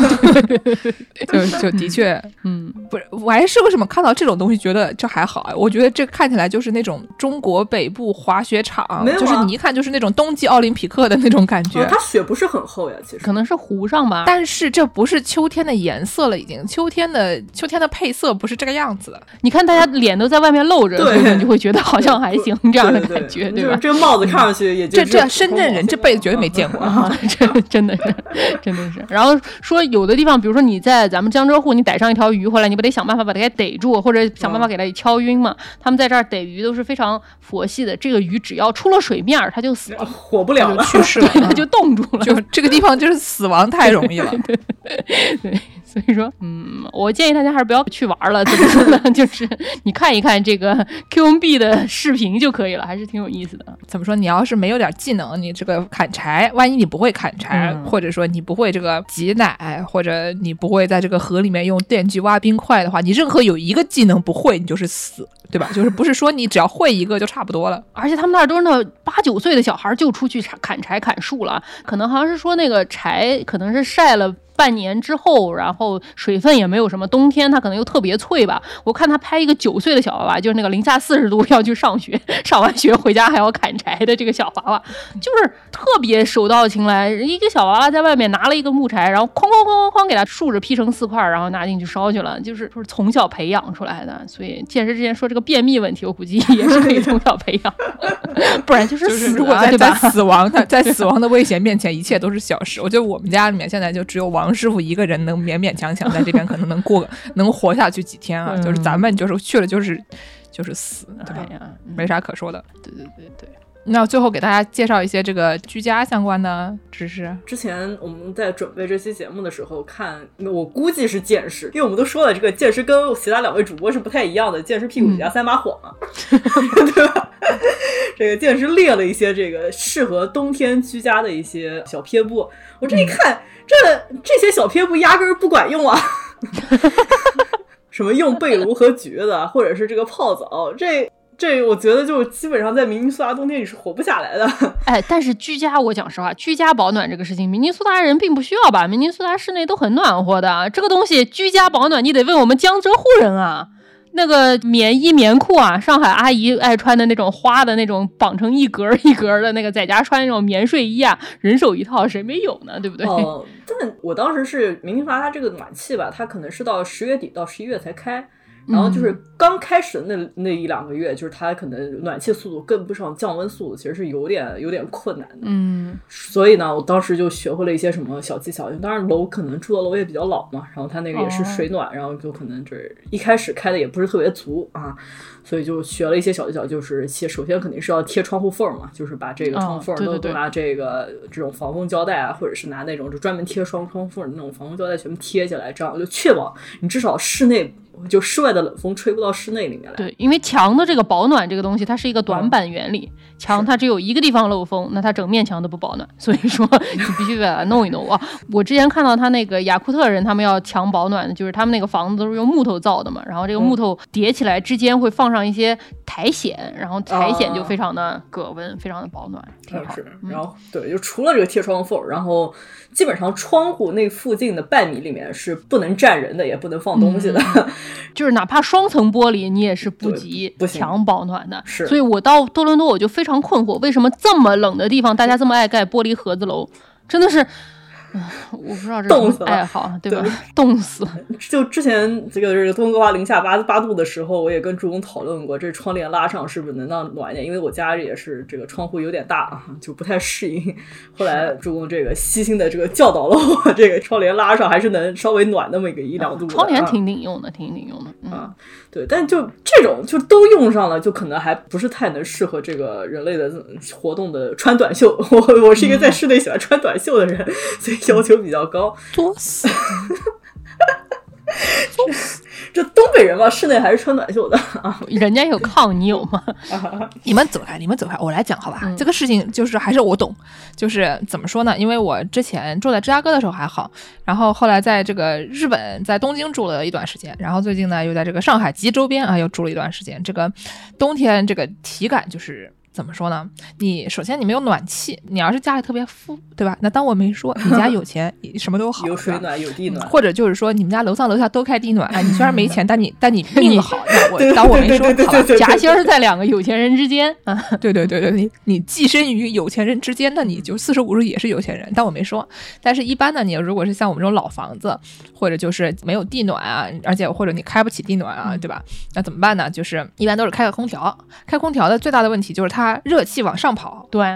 [LAUGHS] 就就的确，嗯，不是，我还是为什么看到这种东西觉得这还好啊？我觉得这看起来就是那种中国北部滑雪场，就是你一看就是那种冬季奥林匹克的那种感觉。它雪不是很厚呀，其实可能是湖上吧。但是这不是秋天的颜色了，已经秋天的秋天的配色不。不是这个样子的，你看大家脸都在外面露着，所以你就会觉得好像还行这样的感觉，对吧？这个帽子看上去也这这深圳人这辈子绝对没见过 [LAUGHS] 啊，这 [LAUGHS] 真的是真的是。然后说有的地方，比如说你在咱们江浙沪，你逮上一条鱼回来，你不得想办法把它给逮住，或者想办法给它敲晕嘛？他们在这儿逮鱼都是非常佛系的，这个鱼只要出了水面，它就死了，活不了了，去世了，[LAUGHS] 它就冻住了。就这个地方就是死亡太容易了，对对。所以说，嗯，我建议大家还是不要去玩了，怎么说呢？[LAUGHS] 就是你看一看这个 QMB 的视频就可以了，还是挺有意思的。怎么说？你要是没有点技能，你这个砍柴，万一你不会砍柴，嗯或者说你不会这个挤奶，或者你不会在这个河里面用电锯挖冰块的话，你任何有一个技能不会，你就是死，对吧？[LAUGHS] 就是不是说你只要会一个就差不多了。而且他们那儿都是那八九岁的小孩儿就出去砍砍柴砍树了，可能好像是说那个柴可能是晒了。半年之后，然后水分也没有什么，冬天它可能又特别脆吧。我看他拍一个九岁的小娃娃，就是那个零下四十度要去上学，[LAUGHS] 上完学回家还要砍柴的这个小娃娃，就是特别手到擒来。一个小娃娃在外面拿了一个木柴，然后哐哐哐哐哐给它竖着劈成四块，然后拿进去烧去了，就是就是从小培养出来的。所以健身之前说这个便秘问题，我估计也是可以从小培养，[LAUGHS] 不然就是就是死如果在？死亡，[LAUGHS] 他在死亡的危险面前，一切都是小事。我觉得我们家里面现在就只有王师傅一个人能勉勉强强在这边可能能过能活下去几天啊，嗯就是咱们就是去了就是就是死，对没啥可说的。对对对对，那最后给大家介绍一些这个居家相关的知识。之前我们在准备这期节目的时候看，我估计是剑师，因为我们都说了，这个剑师跟其他两位主播是不太一样的，剑师屁股底下三把火嘛，[LAUGHS] 对吧？这个剑师列了一些这个适合冬天居家的一些小撇步，我这一看，这这些小撇步压根儿不管用啊。[LAUGHS] 什么用被炉和橘子，或者是这个泡澡，这这我觉得就基本上在明尼苏达冬天你是活不下来的。[LAUGHS] 哎，但是居家，我讲实话，居家保暖这个事情，明尼苏达人并不需要吧？明尼苏达室内都很暖和的，这个东西居家保暖，你得问我们江浙沪人啊。那个棉衣棉裤啊，上海阿姨爱穿的那种花的那种绑成一格儿一格儿的那个，在家穿那种棉睡衣啊，人手一套，谁没有呢？对不对？哦，但我当时是明尼苏达它这个暖气吧，它可能是到十月底到十一月才开，然后就是刚开始的那那一两个月，就是它可能暖气速度跟不上降温速度，其实是有点有点困难的。嗯，所以呢，我当时就学会了一些什么小技巧。当然楼可能住的楼也比较老嘛，然后它那个也是水暖，然后就可能就是一开始开的也不是特别足啊，所以就学了一些小技巧，就是先首先肯定是要贴窗户缝嘛，就是把这个窗户缝哦对对对都都拿这个这种防风胶带啊，或者是拿那种就专门贴双窗户缝的那种防风胶带全部贴起来，这样就确保你至少室内就室外的冷风吹不到室内里面来。对，因为墙的这个保暖这个东西，它是一个短板原理，墙它只有一个地方漏风，那它整面墙都不保暖，所以说 [LAUGHS] 你必须把它弄一弄啊。我之前看到他那个雅库特人，他们要墙保暖的，就是他们那个房子都是用木头造的嘛，然后这个木头叠起来之间会放上一些苔藓，然后苔藓就非常的隔温，非常的保暖，挺好然后对，就除了这个贴窗缝，然后基本上窗户那附近的半米里面是不能站人的，也不能放东西的。[LAUGHS] 就是哪怕双层玻璃，你也是不及不保暖的。是所以我到多伦多我就非常困惑，为什么这么冷的地方，大家这么爱盖玻璃盒子楼？真的是，唉 [LAUGHS] 我不知道这是什么冻死了爱好，对吧？冻死了。[LAUGHS] 就之前这个这个温哥华零下八八度的时候，我也跟朱工讨论过，这窗帘拉上是不是能让暖一点？因为我家也是这个窗户有点大啊，就不太适应。后来朱工这个悉心的这个教导了我，[LAUGHS] 这个窗帘拉上还是能稍微暖那么一个一两度的。窗帘啊挺顶用的，挺顶用的。嗯，啊，对，但就这种就都用上了，就可能还不是太能适合这个人类的活动的穿短袖。我我是一个在室内喜欢穿短袖的人，所以 [LAUGHS] 要求比较高。作死！[LAUGHS] 这东北人嘛，室内还是穿短袖的啊。[LAUGHS] 人家有炕，你有吗？你们走开，你们走开，我来讲好吧。嗯这个事情就是还是我懂，就是怎么说呢？因为我之前住在芝加哥的时候还好，然后后来在这个日本，在东京住了一段时间，然后最近呢又在这个上海及周边啊又住了一段时间。这个冬天这个体感就是。怎么说呢？你首先你没有暖气，你要是家里特别富，对吧？那当我没说，你家有钱，你什么都好，有水暖，有地暖。或者就是说你们家楼上楼下都开地暖，哎，你虽然没钱，[LAUGHS] 但你但你命好，那我当我没说，好吧？夹心儿在两个有钱人之间啊。[LAUGHS] 对对对对，你你寄身于有钱人之间，那你就四舍五入也是有钱人，但我没说。但是，一般呢，你如果是像我们这种老房子，或者就是没有地暖啊，而且或者你开不起地暖啊，对吧？那怎么办呢？就是一般都是开个空调。开空调的最大的问题就是它热气往上跑。对，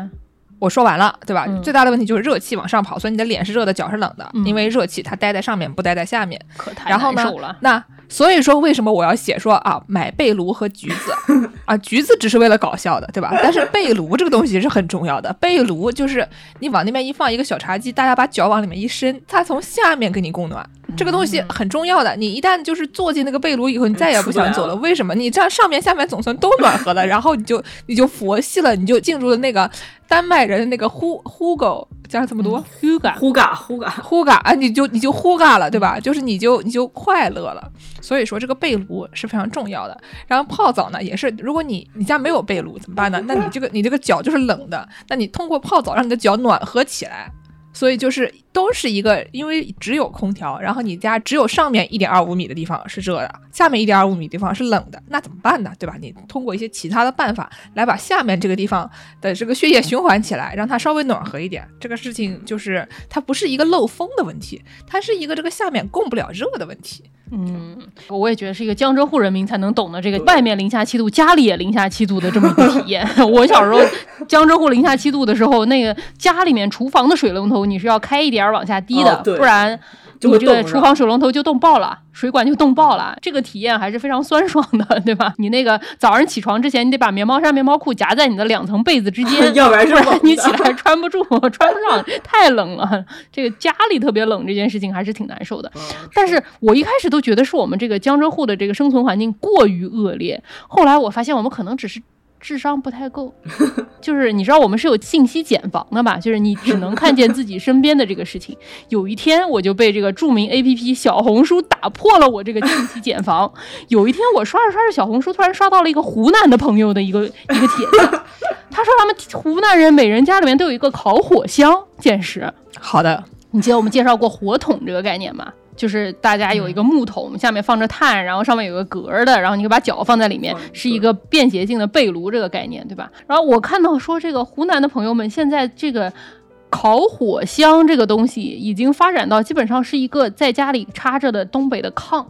我说完了，对吧？嗯最大的问题就是热气往上跑，所以你的脸是热的，脚是冷的，嗯因为热气它待在上面，不待在下面。可太然后呢难受了。那所以说，为什么我要写说啊，买被炉和橘子 [LAUGHS] 啊？橘子只是为了搞笑的，对吧？但是被炉这个东西是很重要的。被炉就是你往那边一放一个小茶几，大家把脚往里面一伸，它从下面给你供暖。这个东西很重要的。你一旦就是坐进那个被炉以后，你再也不想走了。为什么？你这样上面下面总算都暖和了，[LAUGHS] 然后你就你就佛系了，你就进入了那个丹麦人的那个呼呼狗，叫这么多？呼嘎呼嘎呼嘎呼嘎啊！你就你就呼嘎了，对吧？就是你就你就快乐了。所以说这个被炉是非常重要的。然后泡澡呢，也是，如果你你家没有被炉怎么办呢？那你这个你这个脚就是冷的，那你通过泡澡让你的脚暖和起来。所以就是都是一个，因为只有空调，然后你家只有上面一点二五米的地方是热的，下面一点二五米地方是冷的，那怎么办呢？对吧？你通过一些其他的办法来把下面这个地方的这个血液循环起来，让它稍微暖和一点。这个事情就是它不是一个漏风的问题，它是一个这个下面供不了热的问题。嗯，我也觉得是一个江浙沪人民才能懂的这个外面零下七度，家里也零下七度的这么一个体验。[LAUGHS] 我小时候江浙沪零下七度的时候，那个家里面厨房的水龙头你是要开一点往下滴的，不然。你这个厨房水龙头就冻爆了，水管就冻爆了，这个体验还是非常酸爽的，[LAUGHS] 对吧？你那个早上起床之前，你得把棉毛衫、棉毛裤夹在你的两层被子之间，[LAUGHS] 要不然 [LAUGHS] 你起来穿不住，穿不上，太冷了。这个家里特别冷这件事情还是挺难受的。但是我一开始都觉得是我们这个江浙沪的这个生存环境过于恶劣，后来我发现我们可能只是。智商不太够，[LAUGHS] 就是你知道我们是有信息茧房的嘛？就是你只能看见自己身边的这个事情。[LAUGHS] 有一天我就被这个著名 A P P 小红书打破了我这个信息茧房。[LAUGHS] 有一天我刷着刷着小红书，突然刷到了一个湖南的朋友的一个一个帖子，他说他们湖南人每人家里面都有一个烤火箱，见识。好的，你记得我们介绍过火桶这个概念吗？就是大家有一个木桶，下面放着炭，然后上面有个格儿的，然后你可以把脚放在里面，是一个便携性的被炉这个概念，对吧？然后我看到说这个湖南的朋友们现在这个烤火箱这个东西已经发展到基本上是一个在家里插着的东北的炕。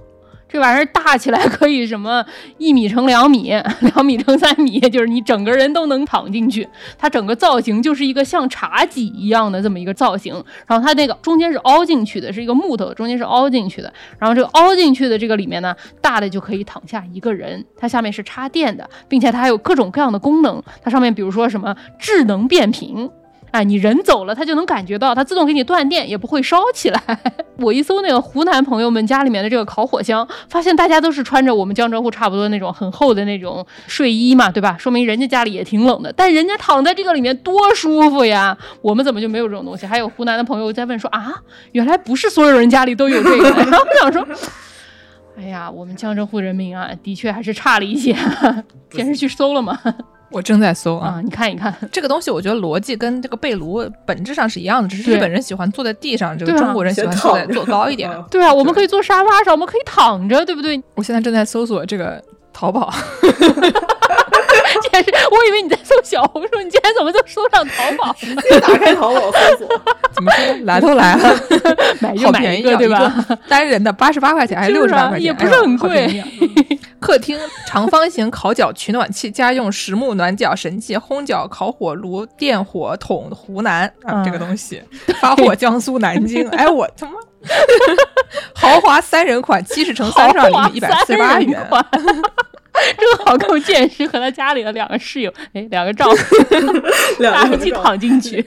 这玩意儿大起来可以什么一米乘两米，[LAUGHS] 两米乘三米，就是你整个人都能躺进去。它整个造型就是一个像茶几一样的这么一个造型，然后它那个中间是凹进去的，是一个木头，中间是凹进去的。然后这个凹进去的这个里面呢，大的就可以躺下一个人，它下面是插电的，并且它还有各种各样的功能。它上面比如说什么智能变频。哎，你人走了，它就能感觉到，它自动给你断电，也不会烧起来。[LAUGHS] 我一搜那个湖南朋友们家里面的这个烤火箱，发现大家都是穿着我们江浙沪差不多那种很厚的那种睡衣嘛，对吧？说明人家家里也挺冷的，但人家躺在这个里面多舒服呀！我们怎么就没有这种东西？还有湖南的朋友在问说啊，原来不是所有人家里都有这个。然 [LAUGHS] 后我想说，哎呀，我们江浙沪人民啊，的确还是差了一些。先是 [LAUGHS] 去搜了吗？我正在搜啊，你看一看 [LAUGHS] 这个东西，我觉得逻辑跟这个被炉本质上是一样的，只是日本人喜欢坐在地上，这个中国人喜欢坐在坐高一点。[LAUGHS] 对啊，我们可以坐沙发上，我们可以躺着，对不对？我现在正在搜索这个淘宝。[LAUGHS] [LAUGHS] 我以为你在搜小红书，你竟然怎么就搜上淘宝？[LAUGHS] 打开淘宝搜索，[LAUGHS] 怎么说？来都来了，买就买一个，对吧？单人的八十八块钱，还是六十八块钱？也不是很贵。客厅长方形烤脚取暖器，家用实木暖脚神器，烘脚烤火炉电火桶，湖南啊，这个东西发火江苏南京。哎，我他妈，豪华三人款，七十乘三十二厘米，一百四十八元。[LAUGHS] 正好够见识和他家里的两个室友，哎，两个丈夫，大家一起躺进去，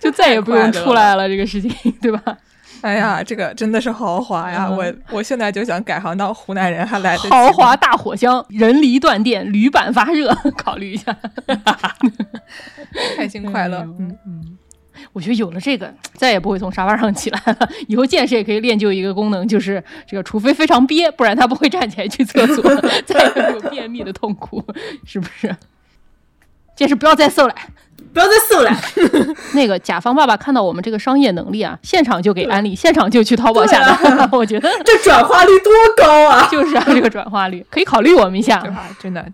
就再也不用出来了，这个事情，对吧？[LAUGHS] 哎呀，这个真的是豪华呀！我我现在就想改行当湖南人，还来得豪华大火箱，人离断电，铝板发热，[LAUGHS] 考虑一下，开心快乐，嗯嗯。我觉得有了这个，再也不会从沙发上起来了。以后健身也可以练就一个功能，就是这个，除非非常憋，不然他不会站起来去厕所，[LAUGHS] 再也没有便秘的痛苦，是不是？健身不要再瘦了，不要再搜了。[LAUGHS] 那个甲方爸爸看到我们这个商业能力啊，现场就给安利，现场就去淘宝下单。[LAUGHS] 我觉得 [LAUGHS] 这转化率多高啊！就是啊，这个转化率可以考虑我们一下，真的。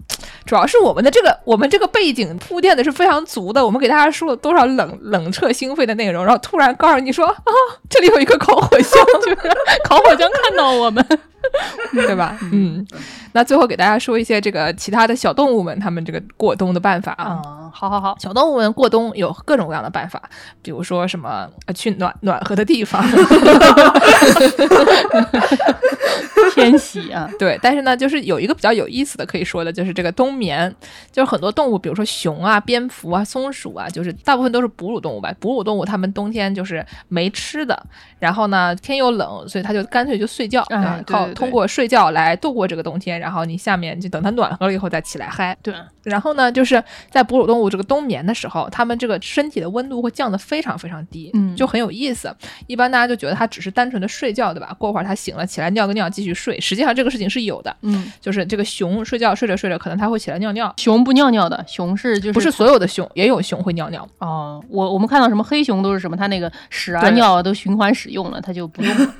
主要是我们的这个，我们这个背景铺垫的是非常足的。我们给大家说了多少冷冷彻心扉的内容，然后突然告诉你说啊，这里有一个烤火箱，就是烤火箱看到我们，[LAUGHS] 对吧？嗯，那最后给大家说一些这个其他的小动物们他们这个过冬的办法啊。啊，好好好，小动物们过冬有各种各样的办法，比如说什么呃去暖暖和的地方，[LAUGHS] 天喜啊，对。但是呢，就是有一个比较有意思的可以说的，就是这个冬眠，就是很多动物，比如说熊啊、蝙蝠啊、松鼠啊，就是大部分都是哺乳动物吧。哺乳动物它们冬天就是没吃的，然后呢天又冷，所以它就干脆就睡觉靠对对对通过睡觉来度过这个冬天。然后你下面就等它暖和了以后再起来嗨。对，然后呢，就是在哺乳动物这个冬眠的时候，它们这个身体的温度会降得非常非常低，嗯就很有意思。一般大家就觉得它只是单纯的睡觉，对吧？过会儿它醒了起来尿个尿继续睡，实际上这个事情是有的。嗯，就是这个熊睡觉睡着睡着，可能它会起来尿尿。熊不尿尿的，熊是就是不是所有的熊，也有熊会尿尿。哦，我我们看到什么黑熊都是什么，它那个屎啊尿啊都循环使用了，它就不用了。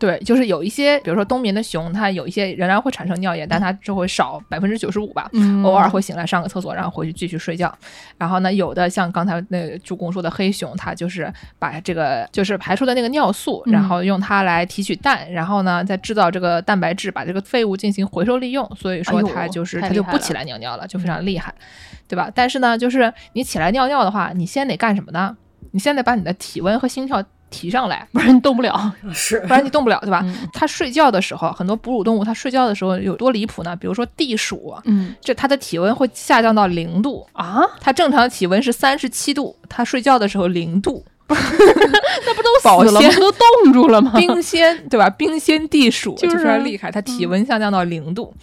嗯对，就是有一些，比如说冬眠的熊，它有一些仍然会产生尿液，但它就会少百分之九十五吧。嗯偶尔会醒来上个厕所，然后回去继续睡觉。然后呢，有的像刚才那个助攻说的黑熊，它就是把这个就是排出的那个尿素，嗯然后用它来提取氮，然后呢再制造这个蛋白质，把这个废物进行回收利用。所以说它就是、它就不起来尿尿了，就非常厉害，对吧？但是呢，就是你起来尿尿的话，你先得干什么呢？你先得把你的体温和心跳提上来，不然你动不了。是不然你动不了，对吧？嗯它睡觉的时候，很多哺乳动物它睡觉的时候有多离谱呢？比如说地鼠，嗯这它的体温会下降到零度，啊，它正常体温是三十七度，它睡觉的时候零度，[LAUGHS] 那不都保死了吗？都冻住了吗？冰鲜对吧？冰鲜地鼠就是厉害，它体温下降到零度。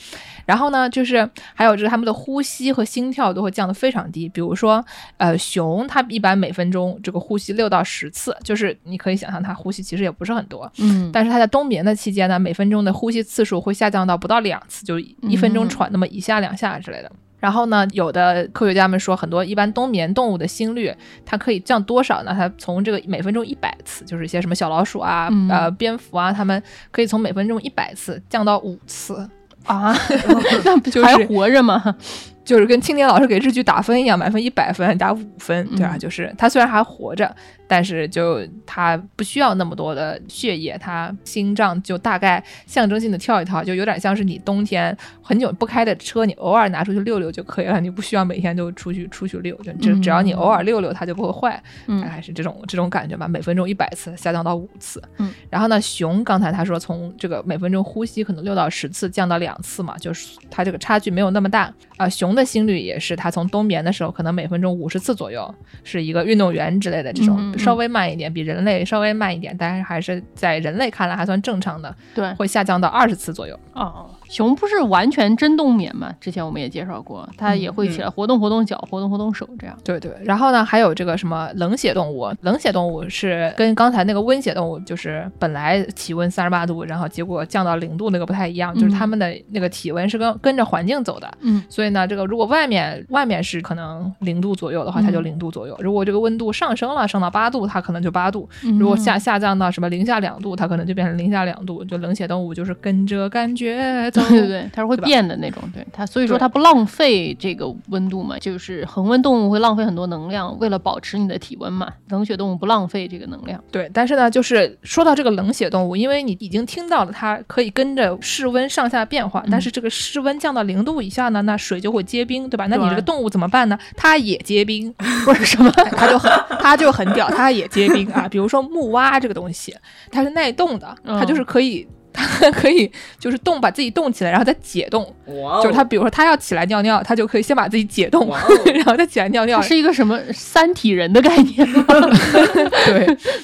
然后呢，就是还有就是它们的呼吸和心跳都会降得非常低。比如说，呃，熊它一般每分钟这个呼吸六到十次，就是你可以想象它呼吸其实也不是很多，嗯，但是它在冬眠的期间呢，每分钟的呼吸次数会下降到不到两次，就一分钟嗯喘那么一下两下之类的。然后呢，有的科学家们说，很多一般冬眠动物的心率，它可以降多少呢？它从这个每分钟一百次，就是一些什么小老鼠啊、嗯呃蝙蝠啊，它们可以从每分钟一百次降到五次，啊，[LAUGHS] 那不就是还活着吗？就是跟青年老师给日剧打分一样，满分一百分打五分，对吧、嗯就是他虽然还活着，但是就它不需要那么多的血液，它心脏就大概象征性的跳一跳，就有点像是你冬天很久不开的车，你偶尔拿出去溜溜就可以了，你不需要每天都出去出去溜，就只只要你偶尔溜溜，它就不会坏，嗯。大概是这种这种感觉吧。每分钟一百次下降到五次，嗯，然后呢，熊刚才他说从这个每分钟呼吸可能六到十次降到两次嘛，就是它这个差距没有那么大。啊、熊的心率也是，它从冬眠的时候可能每分钟五十次左右，是一个运动员之类的这种稍微慢一点，比人类稍微慢一点，但是还是在人类看来还算正常的，对，会下降到二十次左右。哦，熊不是完全真冬眠嘛？之前我们也介绍过，它也会起来活动活动脚，活动活动手，这样。对对，然后呢，还有这个什么冷血动物，冷血动物是跟刚才那个温血动物，就是本来体温三十八度，然后结果降到零度那个不太一样，就是嗯它们的那个体温是跟跟着环境走的。嗯所以呢，这个如果外面外面是可能零度左右的话，它就嗯零度左右；如果这个温度上升了，升到八度，它可能就八度；嗯如果下下降到什么零下两度，它可能就变成零下两度。就冷血动物就是跟着感觉走。对对对，它是会变的那种，对它，所以说它不浪费这个温度嘛，就是恒温动物会浪费很多能量，为了保持你的体温嘛，冷血动物不浪费这个能量。对，但是呢，就是说到这个冷血动物，因为你已经听到了它可以跟着室温上下变化，但是这个室温降到零度以下呢，那水就会结冰，对吧？那你这个动物怎么办呢？它也结冰，[LAUGHS] 不是什么，它就很它就很屌，它也结冰啊。比如说木蛙这个东西，它是耐冻的，它就是可以。它 [LAUGHS] 可以就是冻，把自己冻起来，然后再解冻。哇哦，就是它，比如说它要起来尿尿，它就可以先把自己解冻，哦 [LAUGHS] 然后再起来尿尿。是一个什么三体人的概念吗？[LAUGHS]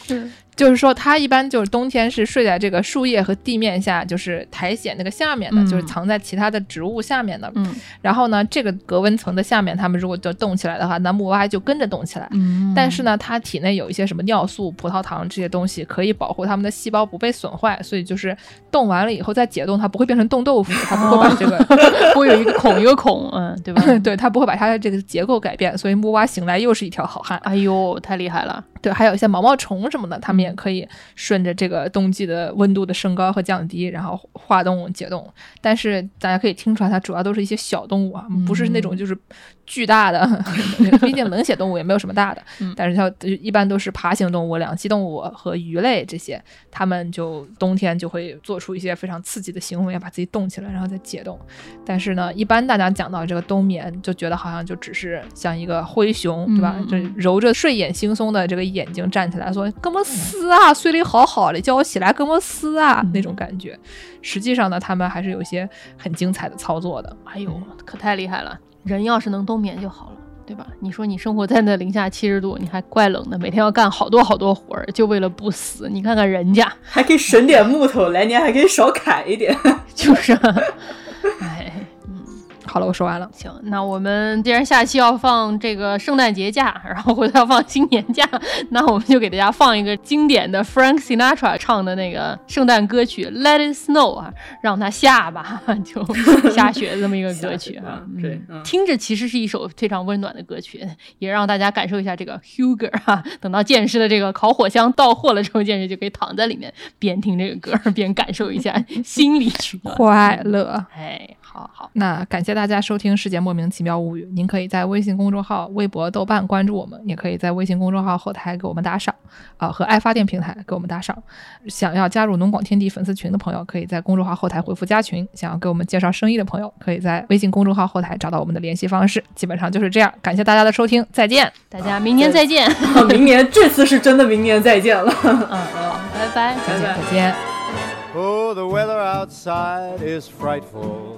对，就是说它一般就是冬天是睡在这个树叶和地面下，就是苔藓那个下面的，嗯就是藏在其他的植物下面的。嗯然后呢，这个隔温层的下面，它们如果就动起来的话，那木蛙就跟着动起来。嗯但是呢，它体内有一些什么尿素、葡萄糖这些东西，可以保护它们的细胞不被损坏，所以就是冻完了以后再解冻，它不会变成冻豆腐，它不会把 [LAUGHS] 这个，[LAUGHS] 不会有一个孔一个孔，嗯，对吧？[LAUGHS] 对，它不会把它的这个结构改变，所以木蛙醒来又是一条好汉。哎呦，太厉害了！对，还有一些毛毛虫什么的，它们也也可以顺着这个冬季的温度的升高和降低，然后化冻解冻。但是大家可以听出来，它主要都是一些小动物啊，不是那种就是巨大的，[LAUGHS] 毕竟冷血动物也没有什么大的。嗯但是它一般都是爬行动物、两栖动物和鱼类这些，它们就冬天就会做出一些非常刺激的行为，把自己冻起来，然后再解冻。但是呢，一般大家讲到这个冬眠，就觉得好像就只是像一个灰熊，对吧？嗯就揉着睡眼惺忪的这个眼睛站起来说：“哥们斯啊，睡得好好的，叫我起来哥们斯啊！”嗯那种感觉。实际上呢，他们还是有一些很精彩的操作的。哎呦，可太厉害了！人要是能冬眠就好了。对吧？你说你生活在那零下七十度，你还怪冷的，每天要干好多好多活儿，就为了不死。你看看人家，还可以省点木头，来年还可以少砍一点。[LAUGHS] 就是，哎，好了，我说完了。行，那我们既然下期要放这个圣诞节假，然后回头要放新年假，那我们就给大家放一个经典的 Frank Sinatra 唱的那个圣诞歌曲《Let It Snow》啊，让它下吧，[LAUGHS] 就下雪这么一个 [LAUGHS] 歌曲啊。嗯对嗯听着其实是一首非常温暖的歌曲，也让大家感受一下这个 Huger 哈、等到剑师的这个烤火箱到货了之后，剑师就可以躺在里面边听这个歌边感受一下心里去。[LAUGHS] 快乐。哎，好好。那感谢大家收听《世界莫名其妙物语》，您可以在微信公众号、微博、豆瓣关注我们，也可以在微信公众号后台给我们打赏，啊、和爱发电平台给我们打赏。想要加入农广天地粉丝群的朋友，可以在公众号后台回复“加群”；想要给我们介绍生意的朋友，可以在微信公众号后台找到我们的联系方式。基本上就是这样，感谢大家的收听，再见。大家明年再见。啊明年这次是真的，明年再见了。嗯，好，拜拜。再见，再见。Oh, the weather outside is frightful,